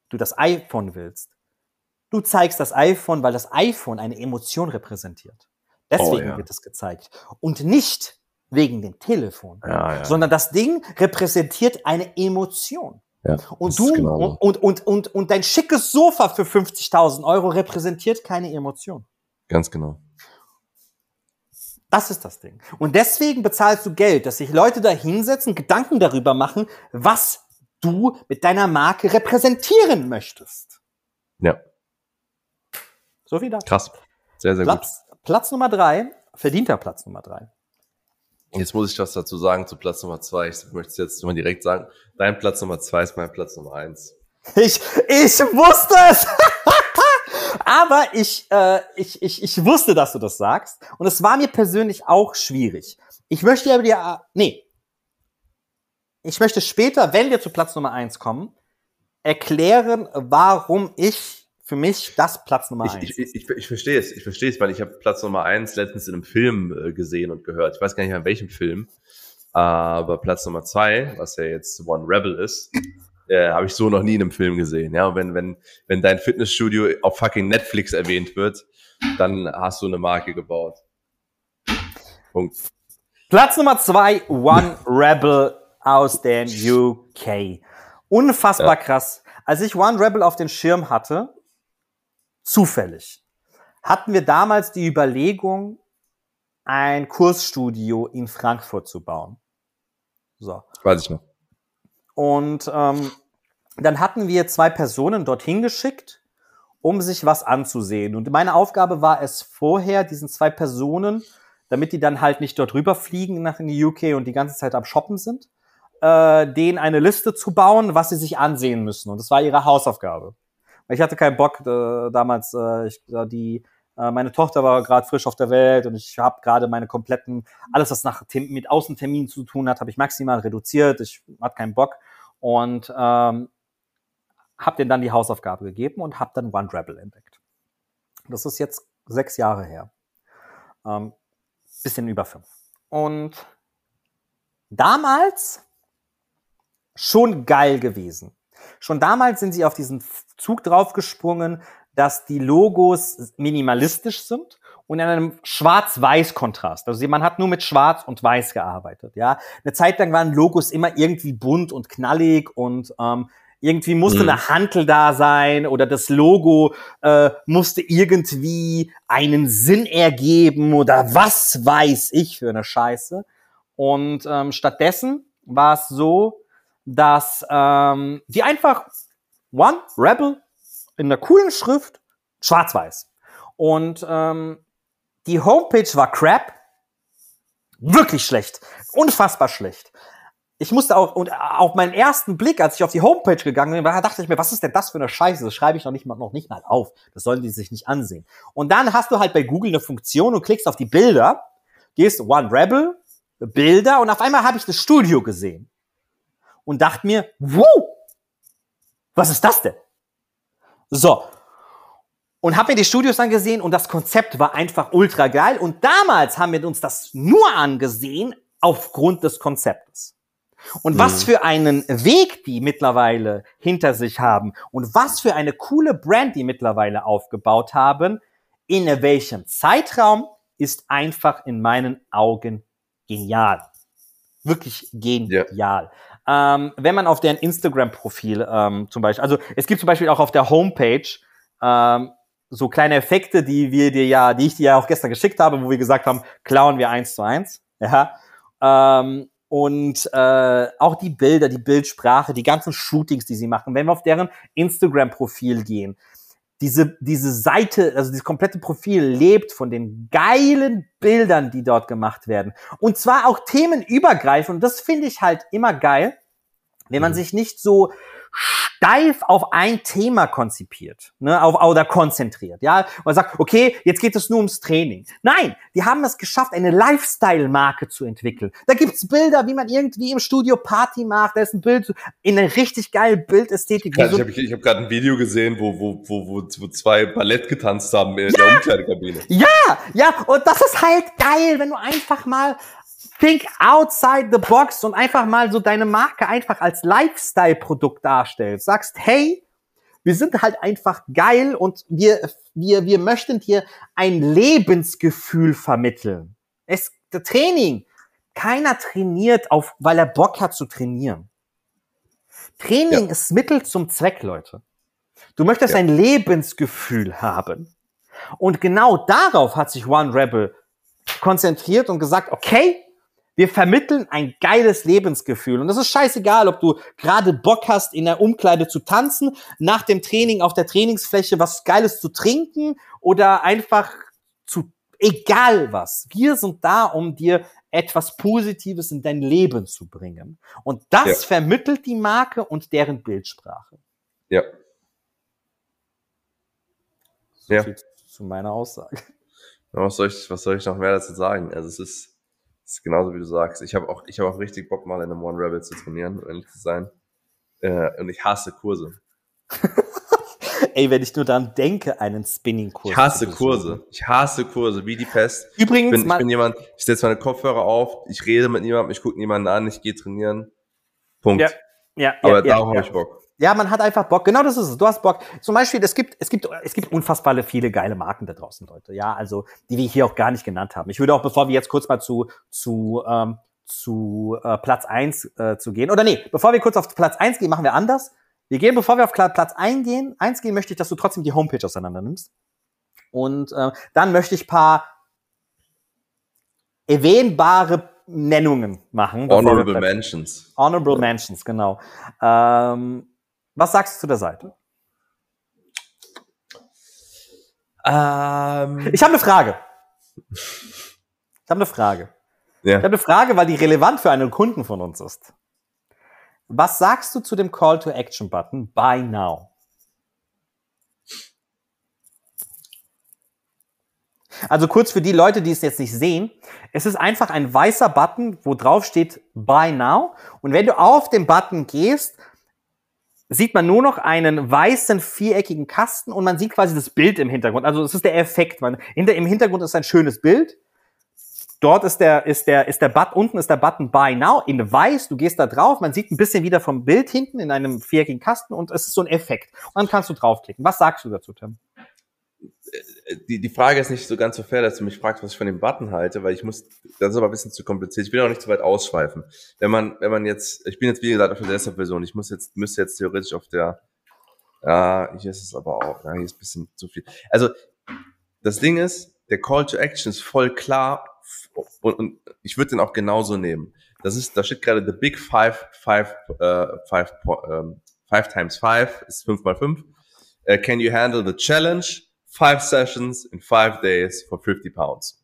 du das iPhone willst. Du zeigst das iPhone, weil das iPhone eine Emotion repräsentiert. Deswegen oh, ja. wird es gezeigt. Und nicht wegen dem Telefon, ja, ja. sondern das Ding repräsentiert eine Emotion. Und du genau und, und, und, und dein schickes Sofa für 50.000 Euro repräsentiert keine Emotion. Ganz genau. Das ist das Ding. Und deswegen bezahlst du Geld, dass sich Leute da hinsetzen, Gedanken darüber machen, was du mit deiner Marke repräsentieren möchtest. Ja. So viel dazu. Krass. Sehr, sehr Platz, gut. Platz Nummer drei, verdienter Platz Nummer drei. Jetzt muss ich was dazu sagen zu Platz Nummer zwei. Ich möchte es jetzt mal direkt sagen. Dein Platz Nummer zwei ist mein Platz Nummer eins. Ich, ich wusste es! Aber ich, äh, ich, ich, ich wusste, dass du das sagst. Und es war mir persönlich auch schwierig. Ich möchte aber dir, nee, ich möchte später, wenn wir zu Platz Nummer eins kommen, erklären, warum ich für mich das Platz Nummer eins. Ich, ich, ich, ich verstehe es, ich verstehe es, weil ich habe Platz Nummer eins letztens in einem Film äh, gesehen und gehört. Ich weiß gar nicht mehr in welchem Film, aber Platz Nummer zwei, was ja jetzt One Rebel ist, äh, habe ich so noch nie in einem Film gesehen. Ja, und wenn wenn wenn dein Fitnessstudio auf fucking Netflix erwähnt wird, dann hast du eine Marke gebaut. Punkt. Platz Nummer zwei, One Rebel aus den UK. Unfassbar ja. krass. Als ich One Rebel auf den Schirm hatte, zufällig, hatten wir damals die Überlegung, ein Kursstudio in Frankfurt zu bauen. So. Weiß ich noch. Und ähm, dann hatten wir zwei Personen dorthin geschickt, um sich was anzusehen. Und meine Aufgabe war es vorher, diesen zwei Personen, damit die dann halt nicht dort rüberfliegen nach in die UK und die ganze Zeit am Shoppen sind, äh, denen eine Liste zu bauen, was sie sich ansehen müssen. Und das war ihre Hausaufgabe. Ich hatte keinen Bock äh, damals, äh, ich, äh, die äh, meine Tochter war gerade frisch auf der Welt und ich habe gerade meine kompletten, alles was nach mit Außenterminen zu tun hat, habe ich maximal reduziert. Ich hatte keinen Bock und ähm, habe denen dann die Hausaufgabe gegeben und habe dann One Rebel entdeckt. Das ist jetzt sechs Jahre her. Ähm, bisschen über fünf. Und damals schon geil gewesen. Schon damals sind sie auf diesen Zug draufgesprungen, dass die Logos minimalistisch sind und in einem Schwarz-Weiß-Kontrast. Also man hat nur mit Schwarz und Weiß gearbeitet. Ja, eine Zeit lang waren Logos immer irgendwie bunt und knallig und ähm, irgendwie musste mhm. eine Hantel da sein oder das Logo äh, musste irgendwie einen Sinn ergeben oder was weiß ich für eine Scheiße. Und ähm, stattdessen war es so, dass ähm, die einfach One Rebel in einer coolen Schrift, schwarz-weiß. Und ähm, die Homepage war crap. Wirklich schlecht. Unfassbar schlecht. Ich musste auch, und auf meinen ersten Blick, als ich auf die Homepage gegangen bin, dachte ich mir, was ist denn das für eine Scheiße? Das schreibe ich noch nicht mal, noch nicht mal auf. Das sollen die sich nicht ansehen. Und dann hast du halt bei Google eine Funktion und klickst auf die Bilder, gehst One Rebel, Bilder und auf einmal habe ich das Studio gesehen. Und dachte mir, wow, was ist das denn? So. Und habe mir die Studios angesehen und das Konzept war einfach ultra geil. Und damals haben wir uns das nur angesehen aufgrund des Konzeptes. Und was mhm. für einen Weg die mittlerweile hinter sich haben und was für eine coole Brand die mittlerweile aufgebaut haben, in welchem Zeitraum ist einfach in meinen Augen genial. Wirklich genial. Ja. Ähm, wenn man auf deren Instagram-Profil ähm, zum Beispiel, also es gibt zum Beispiel auch auf der Homepage ähm, so kleine Effekte, die wir dir ja, die ich dir ja auch gestern geschickt habe, wo wir gesagt haben, klauen wir eins zu eins. Ja. Ähm, und äh, auch die Bilder, die Bildsprache, die ganzen Shootings, die sie machen. Wenn wir auf deren Instagram-Profil gehen, diese, diese Seite, also dieses komplette Profil lebt von den geilen Bildern, die dort gemacht werden. Und zwar auch themenübergreifend. Und das finde ich halt immer geil, wenn man mhm. sich nicht so steif auf ein Thema konzipiert, ne, auf, oder konzentriert, ja, und man sagt, okay, jetzt geht es nur ums Training. Nein, die haben es geschafft, eine Lifestyle-Marke zu entwickeln. Da gibt's Bilder, wie man irgendwie im Studio Party macht, da ist ein Bild in einer richtig geilen Bildästhetik. Ja, ich habe ich hab gerade ein Video gesehen, wo, wo, wo, wo, wo zwei Ballett getanzt haben in ja, der Umkleidekabine. Ja, ja, und das ist halt geil, wenn du einfach mal think outside the box und einfach mal so deine Marke einfach als Lifestyle-Produkt darstellst. Sagst, hey, wir sind halt einfach geil und wir, wir, wir möchten dir ein Lebensgefühl vermitteln. Es, der Training. Keiner trainiert auf, weil er Bock hat zu trainieren. Training ja. ist Mittel zum Zweck, Leute. Du möchtest ja. ein Lebensgefühl haben. Und genau darauf hat sich One Rebel konzentriert und gesagt, okay, wir vermitteln ein geiles Lebensgefühl. Und das ist scheißegal, ob du gerade Bock hast, in der Umkleide zu tanzen, nach dem Training auf der Trainingsfläche was Geiles zu trinken oder einfach zu, egal was. Wir sind da, um dir etwas Positives in dein Leben zu bringen. Und das ja. vermittelt die Marke und deren Bildsprache. Ja. So ja. Zu meiner Aussage. Was soll ich, was soll ich noch mehr dazu sagen? Also es ist, ist genauso wie du sagst. Ich habe auch, ich habe auch richtig Bock, mal in einem One Rebel zu trainieren, um ehrlich zu sein. Äh, und ich hasse Kurse. Ey, wenn ich nur daran denke, einen Spinning-Kurs. Ich hasse Kurse. Ich hasse Kurse, wie die Pest. Übrigens, ich bin, ich bin jemand, ich setze meine Kopfhörer auf, ich rede mit niemandem, ich gucke niemanden an, ich gehe trainieren. Punkt. Ja, ja, Aber ja, darauf ja, habe ich Bock. Ja, man hat einfach Bock. Genau das ist es. Du hast Bock. Zum Beispiel, es gibt, es gibt, es gibt unfassbar viele geile Marken da draußen, Leute. Ja, also die wir hier auch gar nicht genannt haben. Ich würde auch, bevor wir jetzt kurz mal zu zu ähm, zu äh, Platz eins äh, zu gehen. Oder nee, bevor wir kurz auf Platz eins gehen, machen wir anders. Wir gehen, bevor wir auf Platz eins gehen, eins gehen, möchte ich, dass du trotzdem die Homepage auseinander nimmst. Und äh, dann möchte ich paar erwähnbare Nennungen machen. Honorable Mentions. Honorable Mentions, genau. Ähm, was sagst du zu der Seite? Ähm, ich habe eine Frage. Ich habe eine Frage. Ja. Ich habe eine Frage, weil die relevant für einen Kunden von uns ist. Was sagst du zu dem Call to Action Button Buy Now? Also kurz für die Leute, die es jetzt nicht sehen. Es ist einfach ein weißer Button, wo drauf steht Buy Now. Und wenn du auf den Button gehst, sieht man nur noch einen weißen viereckigen Kasten und man sieht quasi das Bild im Hintergrund. Also es ist der Effekt. Man, hinter, Im Hintergrund ist ein schönes Bild. Dort ist der, ist der, ist der Button, unten ist der Button Buy Now in weiß. Du gehst da drauf, man sieht ein bisschen wieder vom Bild hinten in einem viereckigen Kasten und es ist so ein Effekt. Und dann kannst du draufklicken. Was sagst du dazu, Tim? Die, die Frage ist nicht so ganz so fair, dass du mich fragst, was ich von dem Button halte, weil ich muss, das ist aber ein bisschen zu kompliziert. Ich will auch nicht zu weit ausschweifen. Wenn man, wenn man jetzt, ich bin jetzt wie gesagt auf der Desktop-Version, ich muss jetzt, müsste jetzt theoretisch auf der, ja, hier ist es aber auch, ja, hier ist ein bisschen zu viel. Also, das Ding ist, der Call to Action ist voll klar und, und ich würde den auch genauso nehmen. Das ist, da steht gerade the big five, five, äh, five, ähm, five times five ist fünf mal fünf. Uh, can you handle the challenge? Five sessions in five days for 50 pounds.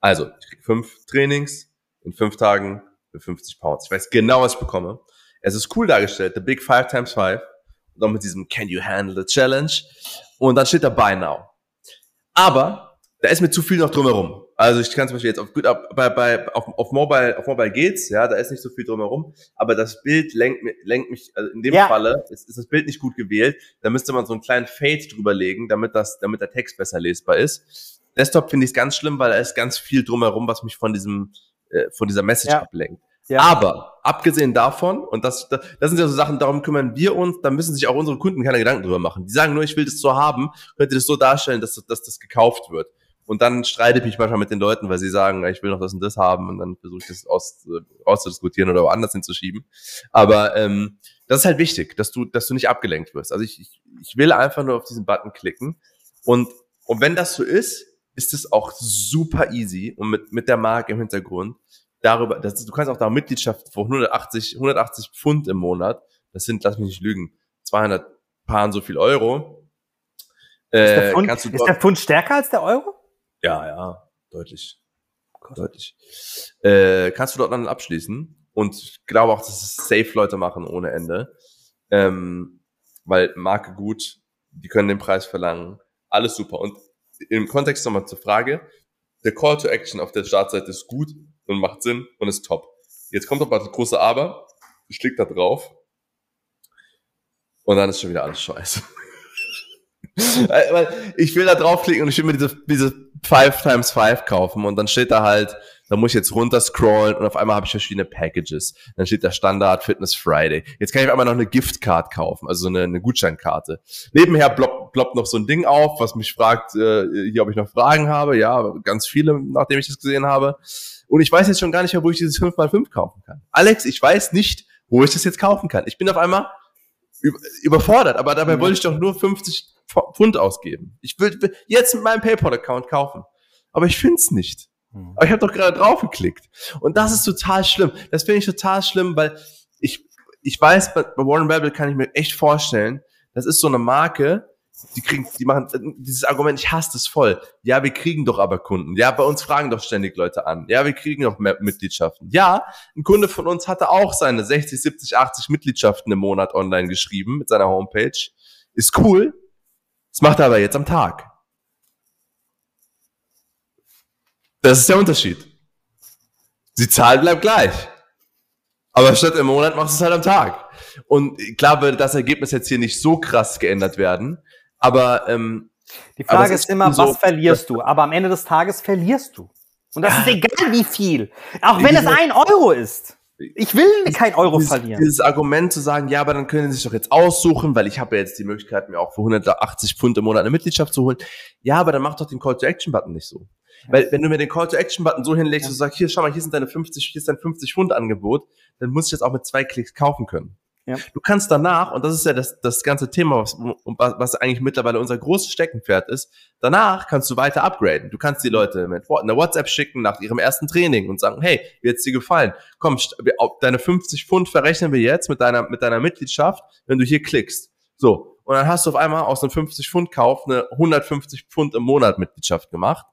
Also, ich krieg fünf Trainings in fünf Tagen für 50 Pounds. Ich weiß genau, was ich bekomme. Es ist cool dargestellt, the big five times five. Und dann mit diesem Can you handle the challenge? Und dann steht da Buy Now. Aber da ist mir zu viel noch drumherum. Also ich kann zum Beispiel jetzt auf, gut, bei, bei, auf, auf, Mobile, auf Mobile geht's, ja, da ist nicht so viel drumherum, aber das Bild lenkt, lenkt mich, also in dem ja. Falle ist, ist das Bild nicht gut gewählt, da müsste man so einen kleinen Fade drüber legen, damit das, damit der Text besser lesbar ist. Desktop finde ich es ganz schlimm, weil da ist ganz viel drumherum, was mich von diesem, äh, von dieser Message ja. ablenkt. Ja. Aber abgesehen davon, und das, das, das sind ja so Sachen, darum kümmern wir uns, da müssen sich auch unsere Kunden keine Gedanken drüber machen. Die sagen nur, ich will das so haben, könnt ihr das so darstellen, dass, dass das gekauft wird. Und dann streite ich mich manchmal mit den Leuten, weil sie sagen, ich will noch das und das haben und dann versuche ich das aus, rauszudiskutieren oder woanders hinzuschieben. Aber ähm, das ist halt wichtig, dass du, dass du nicht abgelenkt wirst. Also ich, ich, ich will einfach nur auf diesen Button klicken und, und wenn das so ist, ist es auch super easy und mit, mit der Marke im Hintergrund darüber, das, du kannst auch da Mitgliedschaft für 180, 180 Pfund im Monat, das sind, lass mich nicht lügen, 200 Paaren so viel Euro. Äh, ist, der Pfund, ist der Pfund stärker als der Euro? Ja, ja, deutlich. Gott. Deutlich. Äh, kannst du dort dann abschließen? Und ich glaube auch, dass es safe Leute machen ohne Ende. Ähm, weil Marke gut, die können den Preis verlangen. Alles super. Und im Kontext nochmal zur Frage, der Call to Action auf der Startseite ist gut und macht Sinn und ist top. Jetzt kommt aber das große Aber, ich klick da drauf und dann ist schon wieder alles scheiße. Ich will da draufklicken und ich will mir diese, diese 5 times 5 kaufen und dann steht da halt, da muss ich jetzt runter scrollen und auf einmal habe ich verschiedene Packages. Dann steht da Standard Fitness Friday. Jetzt kann ich auf einmal noch eine Giftcard kaufen, also eine, eine Gutscheinkarte. Nebenher ploppt, ploppt noch so ein Ding auf, was mich fragt, äh, hier, ob ich noch Fragen habe. Ja, ganz viele, nachdem ich das gesehen habe. Und ich weiß jetzt schon gar nicht mehr, wo ich dieses 5x5 kaufen kann. Alex, ich weiß nicht, wo ich das jetzt kaufen kann. Ich bin auf einmal überfordert, aber dabei mhm. wollte ich doch nur 50 Pfund ausgeben. Ich will jetzt mit meinem PayPal-Account kaufen. Aber ich finde es nicht. Mhm. Aber ich habe doch gerade draufgeklickt. Und das ist total schlimm. Das finde ich total schlimm, weil ich, ich weiß, bei Warren Rebel kann ich mir echt vorstellen, das ist so eine Marke, die kriegen, die machen dieses Argument, ich hasse das voll. Ja, wir kriegen doch aber Kunden. Ja, bei uns fragen doch ständig Leute an. Ja, wir kriegen doch mehr Mitgliedschaften. Ja, ein Kunde von uns hatte auch seine 60, 70, 80 Mitgliedschaften im Monat online geschrieben mit seiner Homepage. Ist cool, das macht er aber jetzt am Tag. Das ist der Unterschied. Die Zahl bleibt gleich. Aber statt im Monat machst du es halt am Tag. Und klar würde das Ergebnis jetzt hier nicht so krass geändert werden. Aber ähm, die Frage ist, immer, so, was verlierst du? Aber am Ende des Tages verlierst du. Und das ist egal wie viel. Auch wenn es ein Euro ist. Ich will kein Euro dieses, verlieren. Dieses Argument zu sagen, ja, aber dann können sie sich doch jetzt aussuchen, weil ich habe ja jetzt die Möglichkeit, mir auch für 180 Pfund im Monat eine Mitgliedschaft zu holen. Ja, aber dann mach doch den Call-to-Action-Button nicht so. Ja. Weil wenn du mir den Call-to-Action-Button so hinlegst ja. und sagst, hier, schau mal, hier sind deine 50, hier ist dein 50 Pfund Angebot, dann muss ich das auch mit zwei Klicks kaufen können. Ja. Du kannst danach, und das ist ja das, das ganze Thema, was, was eigentlich mittlerweile unser großes Steckenpferd ist, danach kannst du weiter upgraden. Du kannst die Leute mit einer WhatsApp schicken nach ihrem ersten Training und sagen, hey, wie hat's dir gefallen? Komm, deine 50 Pfund verrechnen wir jetzt mit deiner, mit deiner Mitgliedschaft, wenn du hier klickst. So. Und dann hast du auf einmal aus einem 50 Pfund Kauf eine 150 Pfund im Monat Mitgliedschaft gemacht.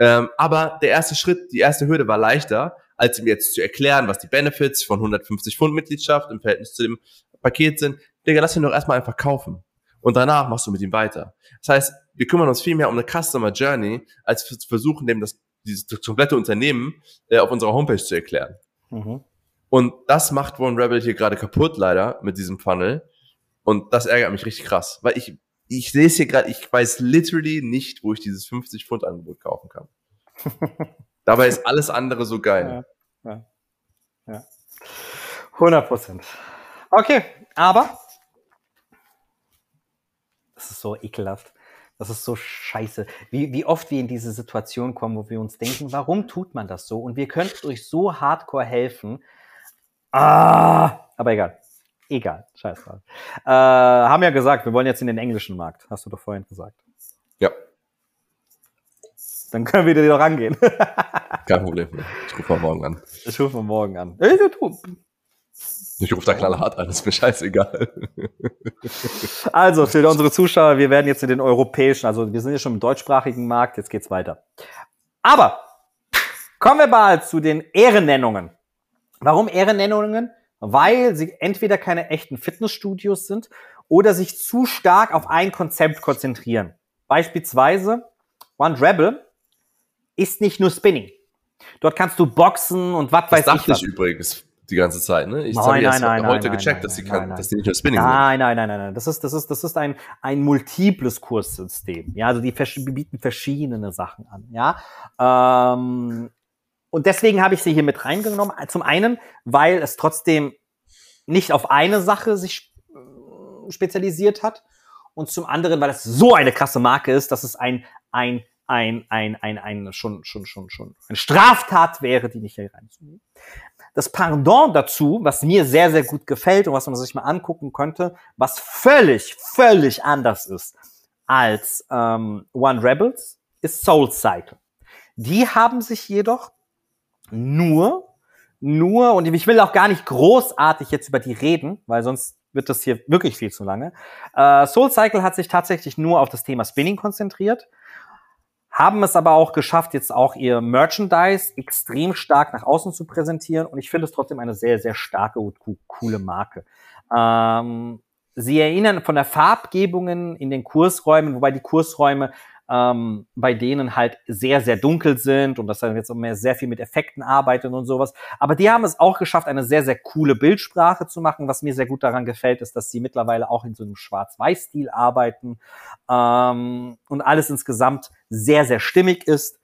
Ähm, aber der erste Schritt, die erste Hürde war leichter, als ihm jetzt zu erklären, was die Benefits von 150 Pfund Mitgliedschaft im Verhältnis zu dem Paket sind. Digga, lass ihn doch erstmal einfach kaufen. Und danach machst du mit ihm weiter. Das heißt, wir kümmern uns viel mehr um eine Customer Journey, als zu versuchen, dem das, dieses das komplette Unternehmen äh, auf unserer Homepage zu erklären. Mhm. Und das macht One Rebel hier gerade kaputt, leider, mit diesem Funnel. Und das ärgert mich richtig krass, weil ich, ich sehe es hier gerade, ich weiß literally nicht, wo ich dieses 50 Pfund Angebot kaufen kann. Dabei ist alles andere so geil. Ja, ja, ja. 100 Prozent. Okay, aber das ist so ekelhaft. Das ist so scheiße. Wie, wie oft wir in diese Situation kommen, wo wir uns denken, warum tut man das so? Und wir könnten euch so hardcore helfen. Ah, aber egal. Egal. Scheiß drauf. Äh, haben ja gesagt, wir wollen jetzt in den englischen Markt. Hast du doch vorhin gesagt. Ja. Dann können wir dir doch rangehen. Kein Problem. Ich rufe mal morgen an. Ich rufe mal morgen an. Ich rufe da knallhart an, ist mir scheißegal. Also, für unsere Zuschauer, wir werden jetzt in den europäischen, also wir sind ja schon im deutschsprachigen Markt, jetzt geht's weiter. Aber Kommen wir bald zu den Ehrennennungen. Warum Ehrennennungen? Weil sie entweder keine echten Fitnessstudios sind oder sich zu stark auf ein Konzept konzentrieren. Beispielsweise One Rebel ist nicht nur Spinning. Dort kannst du boxen und was weiß Das ich. dachte was. ich übrigens die ganze Zeit, ne? Ich Nein, habe nein, erst nein, heute nein, gecheckt, nein, dass, die nein, kann, nein, nein. dass die nicht nur Spinning sind. Nein, nein, nein, nein, nein. Das ist, das ist, das ist ein, ein multiples Kurssystem. Ja, also die bieten verschiedene Sachen an. Ja, ähm, und deswegen habe ich sie hier mit reingenommen. Zum einen, weil es trotzdem nicht auf eine Sache sich äh, spezialisiert hat. Und zum anderen, weil es so eine krasse Marke ist, dass es ein, ein, ein, ein, ein, ein, schon, schon, schon, schon, eine Straftat wäre, die nicht hier reinzunehmen. Das Pendant dazu, was mir sehr, sehr gut gefällt und was man sich mal angucken könnte, was völlig, völlig anders ist als ähm, One Rebels, ist Soul Cycle. Die haben sich jedoch nur, nur, und ich will auch gar nicht großartig jetzt über die reden, weil sonst wird das hier wirklich viel zu lange. Äh, Soul Cycle hat sich tatsächlich nur auf das Thema Spinning konzentriert, haben es aber auch geschafft, jetzt auch ihr Merchandise extrem stark nach außen zu präsentieren. Und ich finde es trotzdem eine sehr, sehr starke und co- coole Marke. Ähm, sie erinnern von der Farbgebungen in den Kursräumen, wobei die Kursräume ähm, bei denen halt sehr, sehr dunkel sind und das dann jetzt auch mehr sehr viel mit Effekten arbeitet und sowas. Aber die haben es auch geschafft, eine sehr, sehr coole Bildsprache zu machen. Was mir sehr gut daran gefällt, ist, dass sie mittlerweile auch in so einem Schwarz-Weiß-Stil arbeiten ähm, und alles insgesamt sehr, sehr stimmig ist.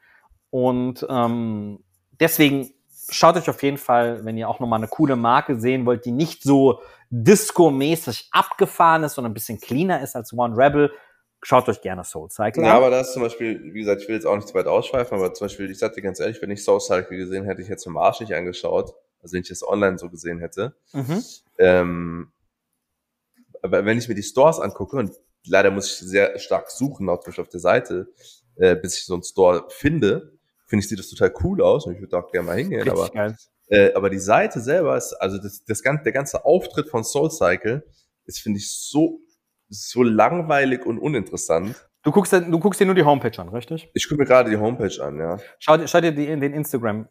Und ähm, deswegen schaut euch auf jeden Fall, wenn ihr auch nochmal eine coole Marke sehen wollt, die nicht so disco-mäßig abgefahren ist, sondern ein bisschen cleaner ist als One Rebel, schaut euch gerne Soul Cycle Ja, an. aber das ist zum Beispiel, wie gesagt, ich will jetzt auch nicht zu weit ausschweifen, aber zum Beispiel, ich sag dir ganz ehrlich, wenn ich Soul Cycle gesehen hätte, ich jetzt im Arsch nicht angeschaut, also wenn ich das online so gesehen hätte. Mhm. Ähm, aber wenn ich mir die Stores angucke, und leider muss ich sehr stark suchen, auch zum Beispiel auf der Seite, äh, bis ich so einen Store finde, finde ich, sieht das total cool aus und ich würde auch gerne mal hingehen, Richtig aber geil. Äh, aber die Seite selber ist, also das, das ganze, der ganze Auftritt von Soul Cycle ist, finde ich, so, so langweilig und uninteressant. Du guckst, du guckst dir nur die Homepage an, richtig? Ich gucke mir gerade die Homepage an, ja. Schau, dir- schau dir die, den Instagram,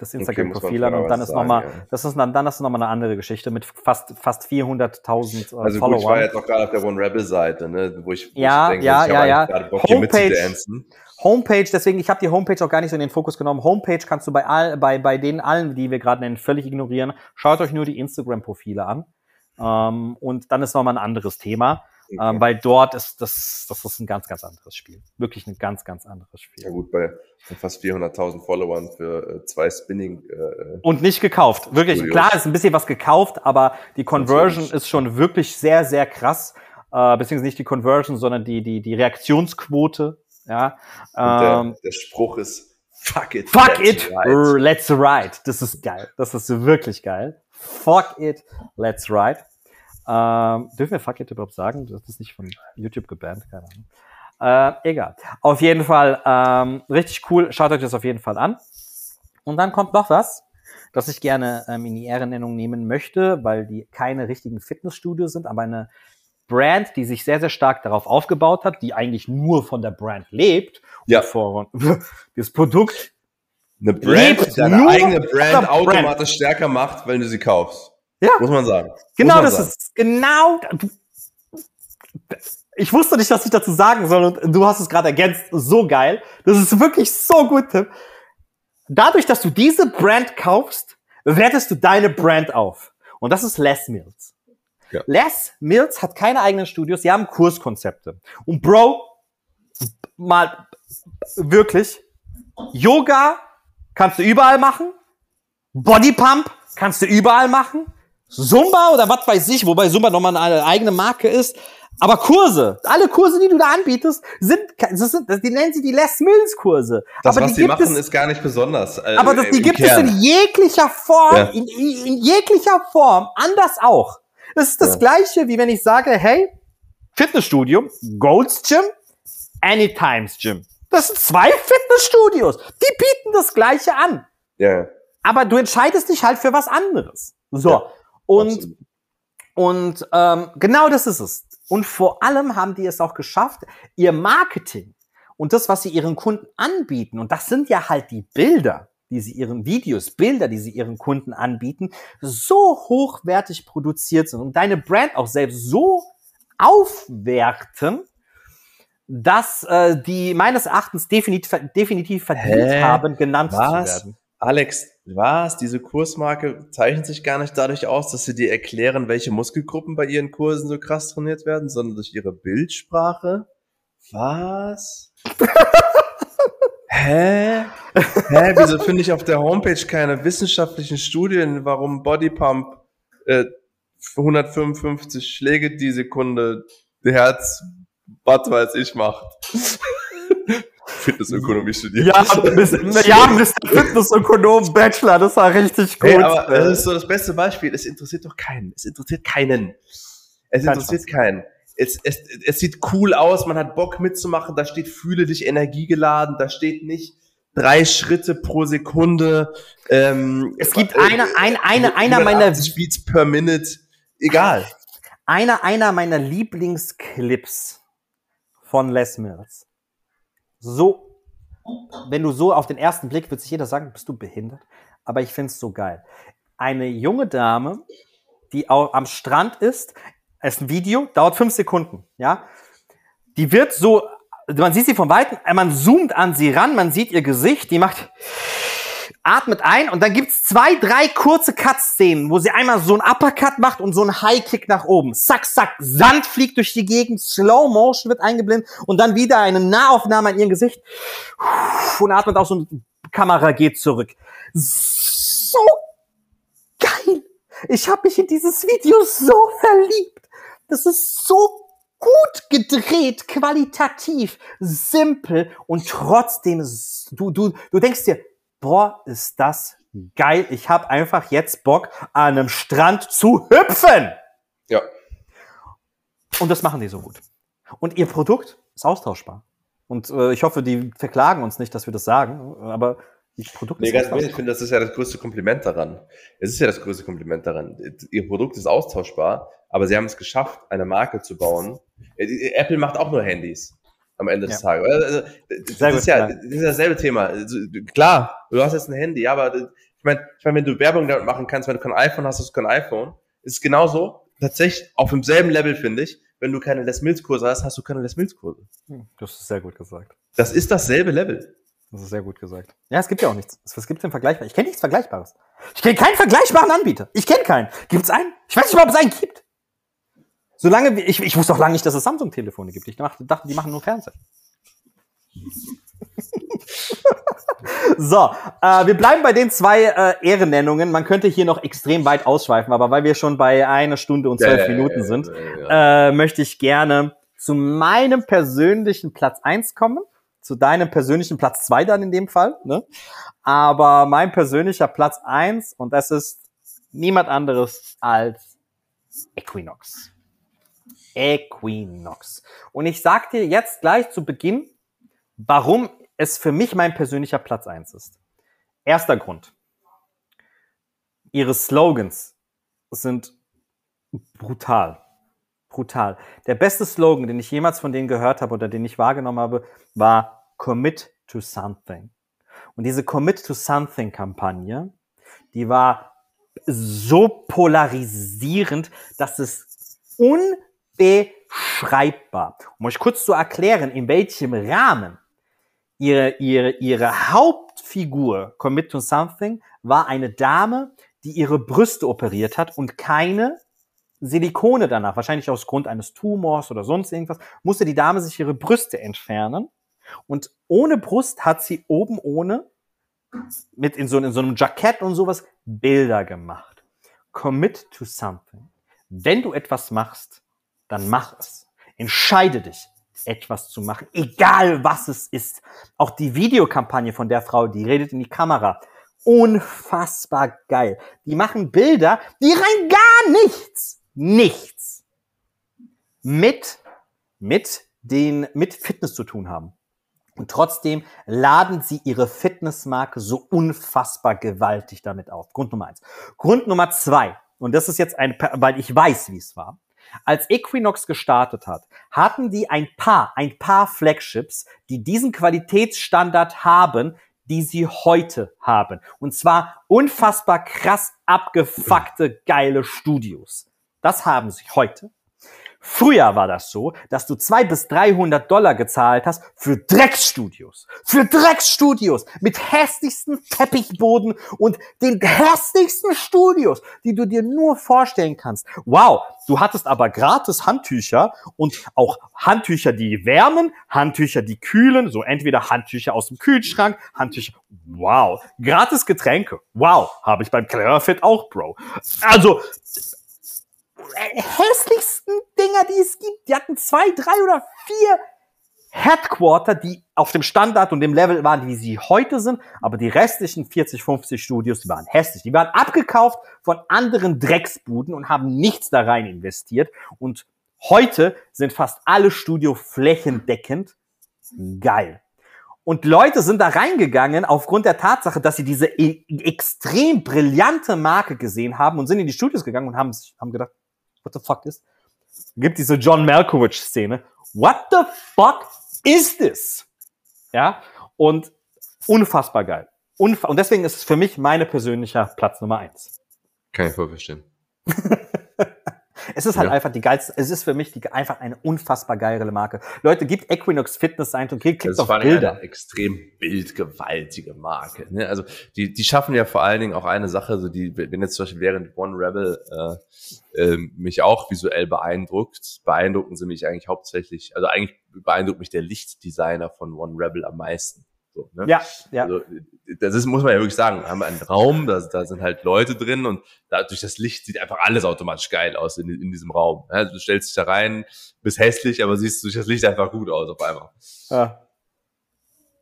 das Instagram-Profil an und dann ist nochmal, ja. das ist dann, dann ist noch mal eine andere Geschichte mit fast, fast 400.000 äh, Also gut, ich war Followern. jetzt auch gerade auf der One Rebel Seite, ne, wo ich, wo Ja, ich denke, ja, ich ja, ja. gerade Bock, Homepage-. Homepage, deswegen, ich habe die Homepage auch gar nicht so in den Fokus genommen. Homepage kannst du bei all, bei, bei denen allen, die wir gerade nennen, völlig ignorieren. Schaut euch nur die Instagram-Profile an. Ähm, und dann ist nochmal ein anderes Thema, ähm, weil dort ist das, das ist ein ganz, ganz anderes Spiel. Wirklich ein ganz, ganz anderes Spiel. Ja gut, bei fast 400.000 Followern für äh, zwei Spinning, äh, Und nicht gekauft. Wirklich, Studios. klar ist ein bisschen was gekauft, aber die Conversion ist schon wirklich sehr, sehr krass. Äh, beziehungsweise nicht die Conversion, sondern die, die, die Reaktionsquote. Ja. und Ähm, der, der Spruch ist Fuck it. fuck that's it, right. r- let's ride. Das ist geil. Das ist wirklich geil. Fuck it, let's ride. Ähm, dürfen wir fuck it überhaupt sagen? Das ist nicht von YouTube gebannt, keine Ahnung. Äh, egal. Auf jeden Fall ähm, richtig cool. Schaut euch das auf jeden Fall an. Und dann kommt noch was, das ich gerne ähm, in die Ehrennennung nehmen möchte, weil die keine richtigen Fitnessstudios sind, aber eine Brand, die sich sehr, sehr stark darauf aufgebaut hat, die eigentlich nur von der Brand lebt. Ja. Und von, das Produkt Eine Brand, Lebt die deine eigene Brand der Brand. automatisch stärker macht, wenn du sie kaufst. Ja. Muss man sagen. Genau, man das sagen. ist genau. du- Ich wusste nicht, was ich dazu sagen soll und du hast es gerade ergänzt. So geil. Das ist wirklich so gut, Tim. Dadurch, dass du diese Brand kaufst, wertest du deine Brand auf. Und das ist Les Mills. Ja. Les Mills hat keine eigenen Studios, sie haben Kurskonzepte. Und Bro, mal wirklich, Yoga kannst du überall machen, Bodypump kannst du überall machen, Zumba oder was weiß ich, wobei Zumba nochmal eine eigene Marke ist. Aber Kurse, alle Kurse, die du da anbietest, sind, das sind die nennen sie die Les Mills Kurse. Das, aber was die sie machen, es, ist gar nicht besonders. äh, aber das, die gibt Kern. es in jeglicher Form, Ja. in, in, jeglicher Form, anders auch. Das ist das Ja. Gleiche, wie wenn ich sage, hey, Fitnessstudio, Gold's Gym, Anytimes Gym. Das sind zwei Fitnessstudios. Die bieten das Gleiche an. Ja. Aber du entscheidest dich halt für was anderes. So. Ja, und absolut. und ähm, genau das ist es. Und vor allem haben die es auch geschafft, ihr Marketing und das, was sie ihren Kunden anbieten, und das sind ja halt die Bilder. die sie ihren Videos, Bilder, die sie ihren Kunden anbieten, so hochwertig produziert sind und deine Brand auch selbst so aufwerten, dass äh, die meines Erachtens definitiv, definitiv verdient Hä? haben, genannt Was? zu werden. Alex, was? Diese Kursmarke zeichnet sich gar nicht dadurch aus, dass sie dir erklären, welche Muskelgruppen bei ihren Kursen so krass trainiert werden, sondern durch ihre Bildsprache? Was? Hä? Hä? Wieso finde ich auf der Homepage keine wissenschaftlichen Studien, warum Bodypump äh, 155 Schläge die Sekunde Herz, was weiß ich, macht? Fitnessökonomie studiert. Ja, Mr. ja, Mr. Fitnessökonom Bachelor, das war richtig gut. Hey, aber das ist so das beste Beispiel. Es interessiert doch keinen. Es interessiert keinen. Es Kein interessiert keinen. Es, es, es sieht cool aus, man hat Bock mitzumachen, da steht fühle dich energiegeladen, da steht nicht drei Schritte pro Sekunde. Ähm, es gibt äh, eine, ein, eine, einer meiner, 180 Beats per Minute. Egal. einer, einer meiner Lieblingsclips von Les Mills. So, wenn du so auf den ersten Blick, wird sich jeder sagen, bist du behindert? Aber ich find's so geil. Eine junge Dame, die auch am Strand ist, es ist ein Video, dauert fünf Sekunden, ja. Die wird so, man sieht sie von Weitem, man zoomt an sie ran, man sieht ihr Gesicht, die macht, atmet ein und dann gibt's zwei, drei kurze Cut-Szenen, wo sie einmal so ein Uppercut macht und so ein High-Kick nach oben. Zack, zack, Sand fliegt durch die Gegend, Slow Motion wird eingeblendet und dann wieder eine Nahaufnahme an ihrem Gesicht und atmet aus und Kamera geht zurück. So geil! Ich habe mich in dieses Video so verliebt. Das ist so gut gedreht, qualitativ, simpel und trotzdem, du, du, du denkst dir, boah, ist das geil. Ich habe einfach jetzt Bock, an einem Strand zu hüpfen. Ja. Und das machen die so gut. Und ihr Produkt ist austauschbar. Und äh, ich hoffe, die verklagen uns nicht, dass wir das sagen, aber ihr Produkt Nee, ist ganz ehrlich, ich austauschbar. finde, das ist ja das größte Kompliment daran. Es ist ja das größte Kompliment daran. Ihr Produkt ist austauschbar, aber sie haben es geschafft, eine Marke zu bauen. Äh, Apple macht auch nur Handys am Ende des Ja. Tages. Also, das, Sehr ist gut, ja, klar. das ist ja dasselbe Thema. Also, Klar, du hast jetzt ein Handy, ja, aber ich meine, ich mein, wenn du Werbung damit machen kannst, wenn du kein iPhone hast, hast du kein iPhone. Ist es genauso. Tatsächlich auf demselben Level, finde ich. Wenn du keine Les Mills Kurse hast, hast du keine Les Mills Kurse. Hm, Das ist sehr gut gesagt. Das ist dasselbe Level. Das ist sehr gut gesagt. Ja, es gibt ja auch nichts. Was gibt es denn Vergleichbares? Ich kenne nichts Vergleichbares. Ich kenne keinen vergleichbaren Anbieter. Ich kenne keinen. Gibt's einen? Ich weiß nicht mal, ob es einen gibt. Solange wir, ich, ich wusste auch lange nicht, dass es Samsung-Telefone gibt. Ich dachte, die machen nur Fernsehen. so, äh, wir bleiben bei den zwei äh, Ehrennennungen. Man könnte hier noch extrem weit ausschweifen, aber weil wir schon bei einer Stunde und zwölf Ja, Minuten sind, ja, ja. äh, möchte ich gerne zu meinem persönlichen Platz eins kommen. Zu deinem persönlichen Platz zwei dann in dem Fall. Ne? Aber mein persönlicher Platz eins und das ist niemand anderes als Equinox. Equinox. Und ich sag dir jetzt gleich zu Beginn, warum es für mich mein persönlicher Platz eins ist. Erster Grund. Ihre Slogans sind brutal. Brutal. Der beste Slogan, den ich jemals von denen gehört habe oder den ich wahrgenommen habe, war Commit to Something. Und diese Commit to Something Kampagne, die war so polarisierend, dass es unbeschreibbar. Um euch kurz zu erklären, in welchem Rahmen ihre, ihre, ihre Hauptfigur Commit to Something war eine Dame, die ihre Brüste operiert hat und keine Silikone danach, wahrscheinlich aus Grund eines Tumors oder sonst irgendwas, musste die Dame sich ihre Brüste entfernen. Und ohne Brust hat sie oben ohne, mit in so, in so einem Jackett und sowas, Bilder gemacht. Commit to something. Wenn du etwas machst, dann mach es. Entscheide dich, etwas zu machen, egal was es ist. Auch die Videokampagne von der Frau, die redet in die Kamera. Unfassbar geil. Die machen Bilder, die rein gar nichts, nichts mit, mit den, mit Fitness zu tun haben. Und trotzdem laden sie ihre Fitnessmarke so unfassbar gewaltig damit auf. Grund Nummer eins. Grund Nummer zwei. Und das ist jetzt ein, weil ich weiß, wie es war. Als Equinox gestartet hat, hatten die ein paar, ein paar Flagships, die diesen Qualitätsstandard haben, die sie heute haben. Und zwar unfassbar krass abgefuckte, geile Studios. Das haben sie heute. Früher war das so, dass du zwei bis 300 Dollar gezahlt hast für Drecksstudios. Für Drecksstudios mit hässlichsten Teppichboden und den hässlichsten Studios, die du dir nur vorstellen kannst. Wow, du hattest aber gratis Handtücher und auch Handtücher, die wärmen, Handtücher, die kühlen, so entweder Handtücher aus dem Kühlschrank, Handtücher, wow, gratis Getränke. Wow, habe ich beim Clarafit auch, Bro. Also hässlichsten Dinger, die es gibt. Die hatten zwei, drei oder vier Headquarter, die auf dem Standard und dem Level waren, wie sie heute sind, aber die restlichen 40, 50 Studios, die waren hässlich. Die waren abgekauft von anderen Drecksbuden und haben nichts da rein investiert. Und heute sind fast alle Studio flächendeckend geil. Und Leute sind da reingegangen aufgrund der Tatsache, dass sie diese e extrem brillante Marke gesehen haben und sind in die Studios gegangen und haben, haben gedacht, what the fuck ist? Gibt diese John Malkovich-Szene. What the fuck is this? Ja, und unfassbar geil. Unf und deswegen ist es für mich meine persönlicher Platz Nummer eins. Kann ich voll verstehen. Es ist halt ja. einfach die geilste, es ist für mich die, einfach eine unfassbar geile Marke. Leute, gibt Equinox Fitness ein und klickt das auf Bilder. Eine extrem bildgewaltige Marke. Ne? Also die, die schaffen ja vor allen Dingen auch eine Sache, so die, wenn jetzt zum Beispiel während One Rebel äh, äh, mich auch visuell beeindruckt, beeindrucken sie mich eigentlich hauptsächlich, also eigentlich beeindruckt mich der Lichtdesigner von One Rebel am meisten. So, ne? Ja, ja. Also, das ist, muss man ja wirklich sagen, haben wir einen Raum, da, da sind halt Leute drin und da, durch das Licht sieht einfach alles automatisch geil aus in, in diesem Raum. Also du stellst dich da rein, bist hässlich, aber siehst durch das Licht einfach gut aus auf einmal. Ja.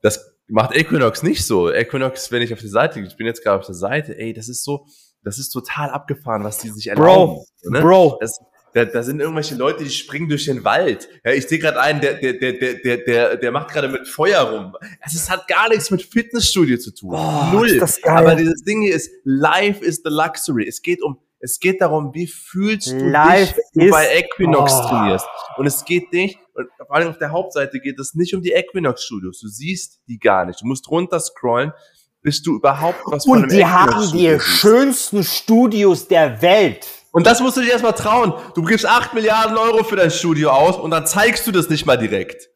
Das macht Equinox nicht so. Equinox, wenn ich auf die Seite, ich bin jetzt gerade auf der Seite, ey, das ist so, das ist total abgefahren, was die sich erlauben. Bro, ne? Bro. Das, da, da sind irgendwelche Leute, die springen durch den Wald. Ja, ich sehe gerade einen, der, der, der, der, der, der macht gerade mit Feuer rum. Es hat gar nichts mit Fitnessstudio zu tun. Oh, Null. Aber dieses Ding hier ist, Life is the Luxury. Es geht um, es geht darum, wie fühlst du Life dich, wenn du bei Equinox oh. trainierst. Und es geht nicht, und vor allem auf der Hauptseite geht es nicht um die Equinox Studios. Du siehst die gar nicht. Du musst runter scrollen, bis du überhaupt was von Und die haben die schönsten Studios der Welt. Und das musst du dir erstmal trauen. Du gibst 8 Milliarden Euro für dein Studio aus und dann zeigst du das nicht mal direkt.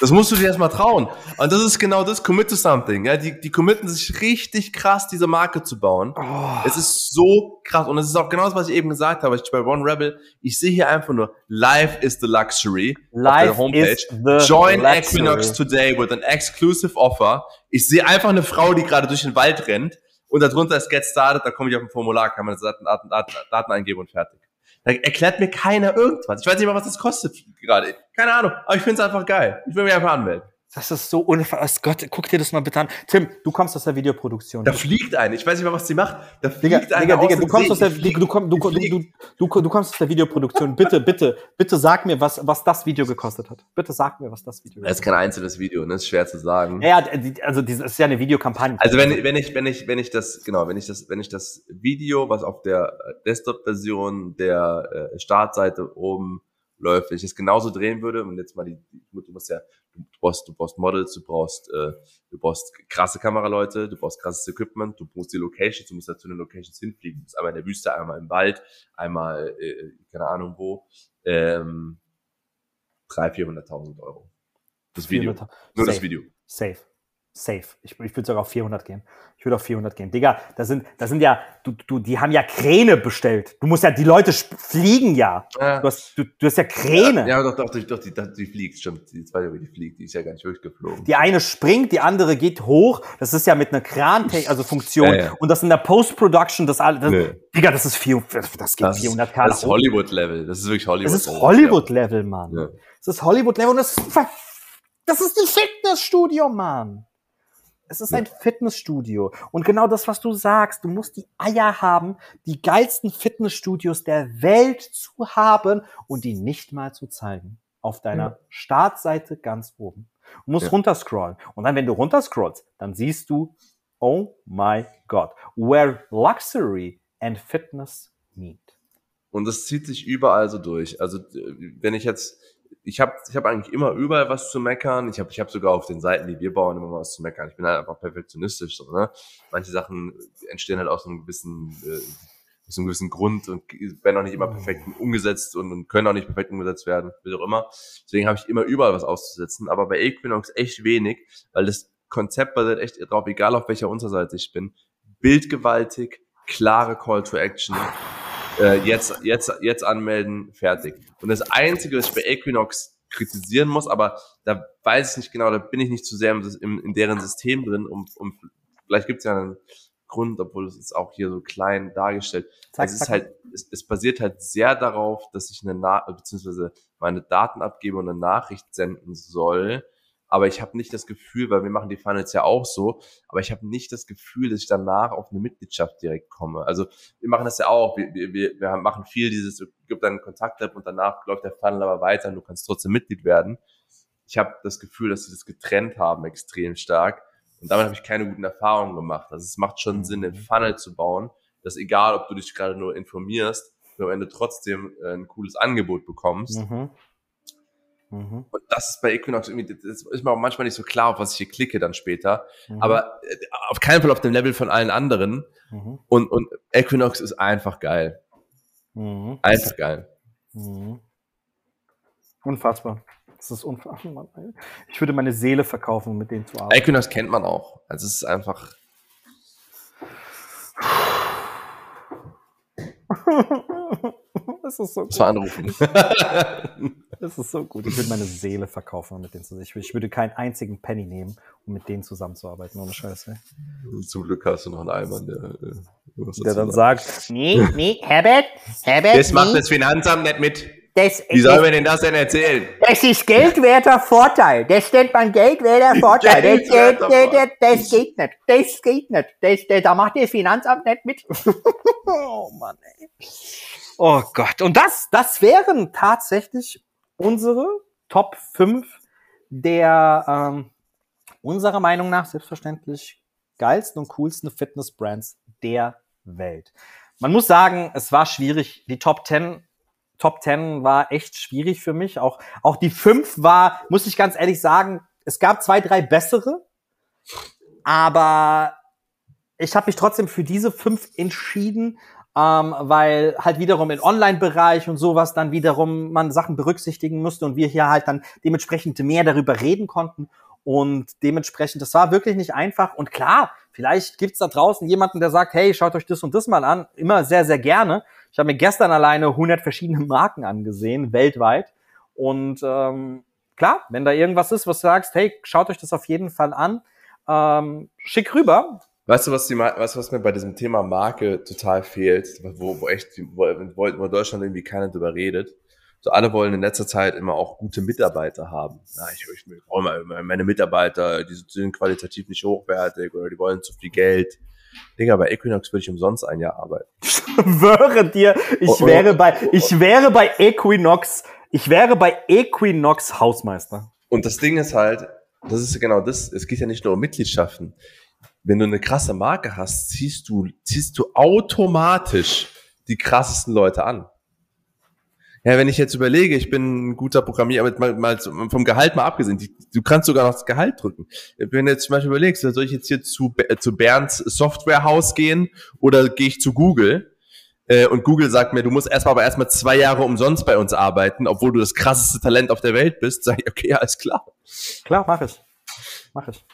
Das musst du dir erstmal trauen. Und das ist genau das, commit to something. Ja, die, die committen sich richtig krass, diese Marke zu bauen. Oh. Es ist so krass. Und es ist auch genau das, was ich eben gesagt habe. Ich bei One Rebel, ich sehe hier einfach nur, life is the luxury life auf der Homepage. Join luxury. Equinox today with an exclusive offer. Ich sehe einfach eine Frau, die gerade durch den Wald rennt und darunter ist Get Started, da komme ich auf ein Formular, kann man Daten, Daten, Daten, eingeben und fertig. Da erklärt mir keiner irgendwas. Ich weiß nicht mal, was das kostet gerade. Keine Ahnung, aber ich finde es einfach geil. Ich will mich einfach anmelden. Das ist so unfassbar. Gott, guck dir das mal bitte an. Tim, du kommst aus der Videoproduktion. Da fliegt eine. Ich weiß nicht mal, was sie macht. Da fliegt Digga, eine. Digga, du kommst aus der, du, du, du, du, du, kommst aus der Videoproduktion. Bitte, bitte, bitte sag mir, was, was das Video gekostet hat. Bitte sag mir, was das Video gekostet hat. Das ist kein einzelnes Video, ne? Das ist schwer zu sagen. Ja, also das ist ja eine Videokampagne. Also wenn, wenn ich, wenn ich, wenn ich das, genau, wenn ich das, wenn ich das Video, was auf der Desktop-Version der äh, Startseite oben läuft, wenn ich das genauso drehen würde und jetzt mal die, du musst ja, du brauchst, du brauchst Models, du brauchst, äh, du brauchst krasse Kameraleute, du brauchst krasses Equipment, du brauchst die Locations, du musst ja zu den Locations hinfliegen. Du bist einmal in der Wüste, einmal im Wald, einmal, äh, keine Ahnung wo, ähm, 300.000, 400.000 Euro. Das Video. Nur Safe. das Video. Safe. Safe. Ich, ich würde sogar auf 400 gehen. Ich würde auf 400 gehen. Digga, da sind, da sind ja, du, du, die haben ja Kräne bestellt. Du musst ja, die Leute fliegen ja. ja. Du, hast, du, du hast ja Kräne. Ja, ja doch, doch, doch, doch die, die fliegt, stimmt. Die zweite, die fliegt, die ist ja gar nicht durchgeflogen. Die eine springt, die andere geht hoch. Das ist ja mit einer Kran, also Funktion. Ja. Und das in der Post-Production, das alles, nee. Digga, das ist 400, das geht 400 K. Das ist Hollywood-Level. Das ist wirklich Hollywood-Level. Das ist Hollywood-Level, Mann. Das ist Hollywood-Level und das ist, das ist ein Fitnessstudio, Mann. Es ist ein Fitnessstudio. Und genau das, was du sagst, du musst die Eier haben, die geilsten Fitnessstudios der Welt zu haben und die nicht mal zu zeigen. Auf deiner ja. Startseite ganz oben. Du musst ja. runterscrollen. Und dann, wenn du runterscrollst, dann siehst du, oh my God, where luxury and fitness meet. Und das zieht sich überall so durch. Also, wenn ich jetzt ich habe ich hab eigentlich immer überall was zu meckern. Ich habe ich hab sogar auf den Seiten, die wir bauen, immer was zu meckern. Ich bin halt einfach perfektionistisch. So, ne? Manche Sachen entstehen halt aus einem gewissen, äh, aus einem gewissen Grund und werden auch nicht immer perfekt umgesetzt und, und können auch nicht perfekt umgesetzt werden, wie auch immer. Deswegen habe ich immer überall was auszusetzen. Aber bei Equinox echt wenig, weil das Konzept basiert echt drauf, egal auf welcher Unterseite ich bin. Bildgewaltig, klare Call to Action äh, jetzt, jetzt, jetzt anmelden, fertig. Und das Einzige, was ich bei Equinox kritisieren muss, aber da weiß ich nicht genau, da bin ich nicht zu sehr im, in deren System drin, um, um vielleicht gibt es ja einen Grund, obwohl es ist auch hier so klein dargestellt. Zack, es ist zack. halt, es, es basiert halt sehr darauf, dass ich eine Nachricht, beziehungsweise meine Daten abgebe und eine Nachricht senden soll aber ich habe nicht das Gefühl, weil wir machen die Finals ja auch so, aber ich habe nicht das Gefühl, dass ich danach auf eine Mitgliedschaft direkt komme. Also wir machen das ja auch, wir, wir, wir machen viel dieses, es gibt einen Kontakt-App und danach läuft der Funnel aber weiter und du kannst trotzdem Mitglied werden. Ich habe das Gefühl, dass sie das getrennt haben extrem stark und damit habe ich keine guten Erfahrungen gemacht. Also es macht schon Sinn, den mhm. Funnel zu bauen, dass egal, ob du dich gerade nur informierst, du am Ende trotzdem äh, ein cooles Angebot bekommst. Mhm. Mhm. Und das ist bei Equinox irgendwie, das ist mir auch manchmal nicht so klar, auf was ich hier klicke dann später. Mhm. Aber äh, auf keinen Fall auf dem Level von allen anderen. Mhm. Und, und Equinox ist einfach geil. Mhm. Einfach geil. Mhm. Unfassbar. Das ist unfassbar. Ich würde meine Seele verkaufen, um mit denen zu arbeiten. Equinox kennt man auch. Also es ist einfach. das ist so gut. Das war anrufen. Das ist so gut. Ich würde meine Seele verkaufen mit denen zusammen. Ich, ich würde keinen einzigen Penny nehmen, um mit denen zusammenzuarbeiten, ohne Scheiße. Zum Glück hast du noch einen Allmann, der, der, der dann sagt, nee, nee, Herbert, Herbert, Das nee. macht das Finanzamt nicht mit. Das, Wie soll man denn das denn erzählen? Das ist geldwerter Vorteil. Das nennt man geldwerter Vorteil. Das, das, das, das, geht nicht. Das geht nicht. Das, da macht das Finanzamt nicht mit. oh Mann, ey. Oh Gott. Und das, das wären tatsächlich unsere Top 5 der ähm, unserer Meinung nach selbstverständlich geilsten und coolsten Fitness-Brands der Welt. Man muss sagen, es war schwierig. Die Top 10 Top 10 war echt schwierig für mich. Auch, auch die 5 war, muss ich ganz ehrlich sagen, es gab zwei, drei bessere. Aber ich habe mich trotzdem für diese fünf entschieden, ähm, weil halt wiederum im Online-Bereich und sowas dann wiederum man Sachen berücksichtigen musste und wir hier halt dann dementsprechend mehr darüber reden konnten. Und dementsprechend, das war wirklich nicht einfach. Und klar, vielleicht gibt's da draußen jemanden, der sagt, hey, schaut euch das und das mal an. Immer sehr, sehr gerne. Ich habe mir gestern alleine 100 verschiedene Marken angesehen, weltweit. Und ähm, klar, wenn da irgendwas ist, was du sagst, hey, schaut euch das auf jeden Fall an. Ähm, schick rüber. Weißt du, was, die, weißt du, was mir bei diesem Thema Marke total fehlt, wo, wo echt, wo, wo, Deutschland irgendwie keiner drüber redet? So alle wollen in letzter Zeit immer auch gute Mitarbeiter haben. Ja, ich, ich brauche mal meine Mitarbeiter, die sind qualitativ nicht hochwertig oder die wollen zu viel Geld. Digga, bei Equinox würde ich umsonst ein Jahr arbeiten. Ich schwöre dir, ich oh, oh. wäre bei, ich wäre bei Equinox, ich wäre bei Equinox Hausmeister. Und das Ding ist halt, das ist genau das, es geht ja nicht nur um Mitgliedschaften wenn du eine krasse Marke hast, ziehst du, ziehst du automatisch die krassesten Leute an. Ja, wenn ich jetzt überlege, ich bin ein guter Programmierer, aber mal, mal vom Gehalt mal abgesehen, die, du kannst sogar noch das Gehalt drücken. Wenn du jetzt zum Beispiel überlegst, soll ich jetzt hier zu, zu Bernds Softwarehaus gehen oder gehe ich zu Google? Äh, und Google sagt mir, du musst erstmal aber erstmal zwei Jahre umsonst bei uns arbeiten, obwohl du das krasseste Talent auf der Welt bist, sag ich, okay, alles klar. Klar, mach ich. Mach ich.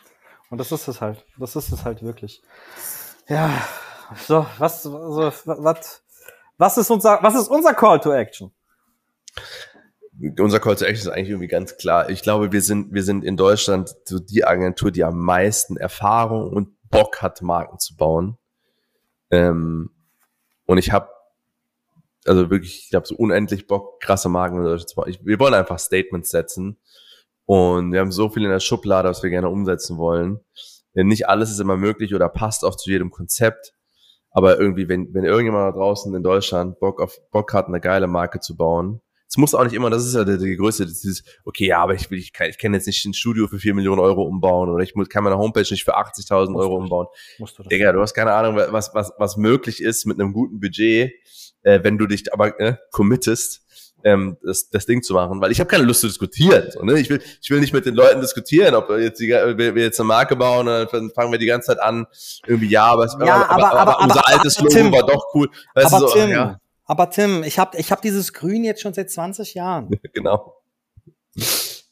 Und das ist es halt. Das ist es halt wirklich. Ja, so, was, so, was, was ist unser, was ist unser Call to Action? Unser Call to Action ist eigentlich irgendwie ganz klar. Ich glaube, wir sind, wir sind in Deutschland so die Agentur, die am meisten Erfahrung und Bock hat, Marken zu bauen. Ähm, und ich habe also wirklich, ich habe so unendlich Bock, krasse Marken zu bauen. Ich, wir wollen einfach Statements setzen und wir haben so viel in der Schublade, was wir gerne umsetzen wollen. Denn nicht alles ist immer möglich oder passt auch zu jedem Konzept. Aber irgendwie, wenn, wenn irgendjemand da draußen in Deutschland Bock auf Bock hat, eine geile Marke zu bauen, es muss auch nicht immer, das ist ja die, die Größe, dieses, okay, ja, aber ich will, ich kann, ich kann jetzt nicht ein Studio für vier Millionen Euro umbauen oder ich muss, kann meine Homepage nicht für 80.000 Euro umbauen. Musst du das Digga, du hast keine Ahnung, was, was, was möglich ist mit einem guten Budget, äh, wenn du dich aber äh, committest ähm, das, das Ding zu machen, weil ich habe keine Lust zu diskutieren. So, ne? ich, will, ich will nicht mit den Leuten diskutieren, ob wir jetzt, die, wir, wir jetzt eine Marke bauen, dann fangen wir die ganze Zeit an, irgendwie, ja, aber, ja, aber, aber, aber, unser altes Logo Tim, war doch cool. Weißt aber so, Tim, ja. aber Tim, ich habe ich hab dieses Grün jetzt schon seit 20 Jahren. genau.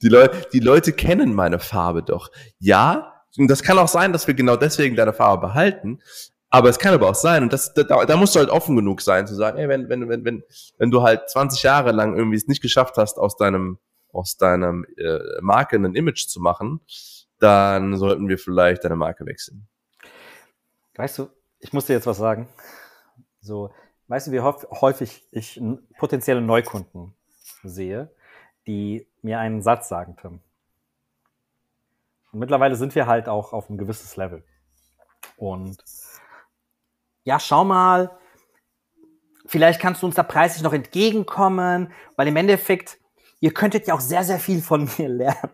Die, Leute, die Leute kennen meine Farbe doch. Ja, und das kann auch sein, dass wir genau deswegen deine Farbe behalten. Aber es kann aber auch sein, und das, da, da musst du halt offen genug sein, zu sagen, ey, wenn, wenn, wenn, wenn, wenn du halt 20 Jahre lang irgendwie es nicht geschafft hast, aus deinem, aus deinem äh, Marke ein Image zu machen, dann sollten wir vielleicht deine Marke wechseln. Weißt du, ich muss dir jetzt was sagen. So, weißt du, wie häufig ich potenzielle Neukunden sehe, die mir einen Satz sagen, Tim. Und mittlerweile sind wir halt auch auf ein gewisses Level. Und ja, schau mal, vielleicht kannst du uns da preislich noch entgegenkommen, weil im Endeffekt, ihr könntet ja auch sehr, sehr viel von mir lernen.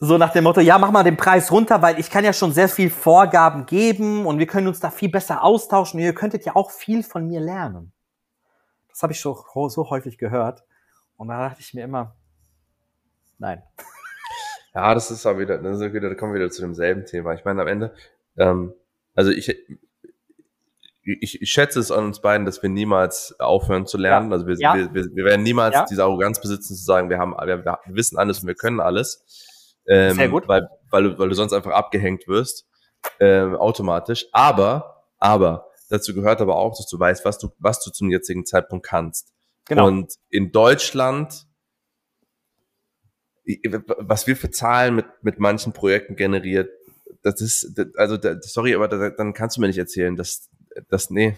So nach dem Motto, ja, mach mal den Preis runter, weil ich kann ja schon sehr viel Vorgaben geben und wir können uns da viel besser austauschen ihr könntet ja auch viel von mir lernen. Das habe ich schon so häufig gehört. Und da dachte ich mir immer, nein. Ja, das ist aber wieder, das ist wieder, da kommen wir wieder zu demselben Thema. Ich meine, am Ende, ähm, also ich, ich, ich schätze es an uns beiden, dass wir niemals aufhören zu lernen. Ja. Also wir, ja. wir, wir, wir, werden niemals ja. diese Arroganz besitzen, zu sagen, wir haben, wir, wir wissen alles und wir können alles. Ähm, Sehr gut. Weil, weil, du, weil du sonst einfach abgehängt wirst, ähm, automatisch. Aber, aber, dazu gehört aber auch, dass du weißt, was du, was du zum jetzigen Zeitpunkt kannst. Genau. Und in Deutschland was wir für Zahlen mit, mit manchen Projekten generiert, das ist, also, sorry, aber dann kannst du mir nicht erzählen, dass, das, nee.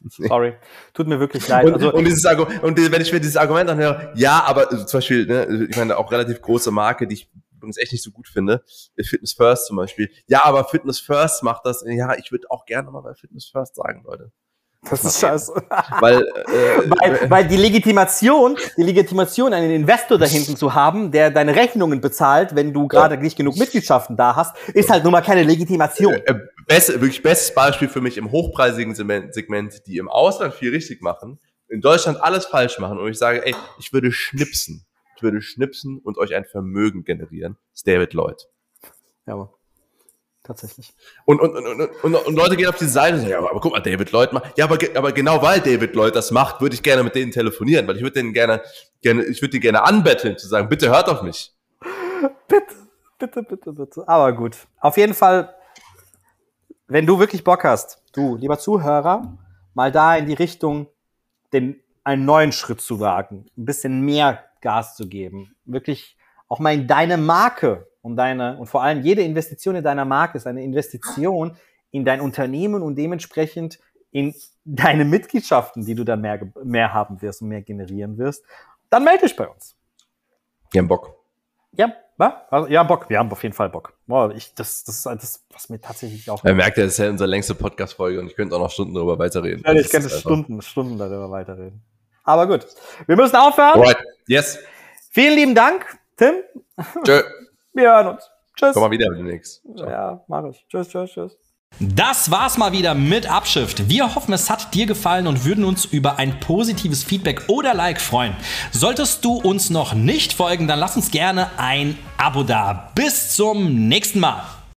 Sorry, tut mir wirklich leid. Und, also, und, dieses Argument, und wenn ich mir dieses Argument anhöre, ja, aber also zum Beispiel, ne, ich meine, auch relativ große Marke, die ich übrigens echt nicht so gut finde, Fitness First zum Beispiel. Ja, aber Fitness First macht das, ja, ich würde auch gerne mal bei Fitness First sagen, Leute. Das ist scheiße. Weil, äh, weil, weil die Legitimation, die Legitimation, einen Investor da hinten zu haben, der deine Rechnungen bezahlt, wenn du gerade ja. nicht genug Mitgliedschaften da hast, ist halt nun mal keine Legitimation. Äh, best, wirklich bestes Beispiel für mich im hochpreisigen Segment, die im Ausland viel richtig machen, in Deutschland alles falsch machen und ich sage, ey, ich würde schnipsen. Ich würde schnipsen und euch ein Vermögen generieren. Das ist David Lloyd. Ja, aber tatsächlich. Und, und, und, und, und Leute gehen auf die Seite und sagen, ja, aber guck mal, David Lloyd macht, ja, aber, aber genau weil David Lloyd das macht, würde ich gerne mit denen telefonieren, weil ich würde denen gerne, gerne, ich würde die gerne anbetteln, zu sagen, bitte hört auf mich. Bitte, bitte, bitte, bitte. Aber gut. Auf jeden Fall, wenn du wirklich Bock hast, du, lieber Zuhörer, mal da in die Richtung, den, einen neuen Schritt zu wagen, ein bisschen mehr Gas zu geben, wirklich auch mal in deine Marke und deine, und vor allem jede Investition in deiner Marke ist eine Investition in dein Unternehmen und dementsprechend in deine Mitgliedschaften, die du dann mehr, mehr haben wirst und mehr generieren wirst, dann melde dich bei uns. Wir haben Bock. Ja, was? Also, ja, Bock. Wir haben auf jeden Fall Bock. Boah, ich, das, das ist das, was mir tatsächlich auch. Er merkt, das ist ja unsere längste Podcast-Folge und ich könnte auch noch Stunden darüber weiterreden. Ja, ich könnte Stunden, Stunden darüber weiterreden. Aber gut. Wir müssen aufhören. Alright. Yes. Vielen lieben Dank, Tim. Tschö. Wir hören uns. Tschüss. Komm mal wieder demnächst. Ja, mach ich. Tschüss, tschüss, tschüss. Das war's mal wieder mit Abschrift. Wir hoffen, es hat dir gefallen und würden uns über ein positives Feedback oder Like freuen. Solltest du uns noch nicht folgen, dann lass uns gerne ein Abo da. Bis zum nächsten Mal.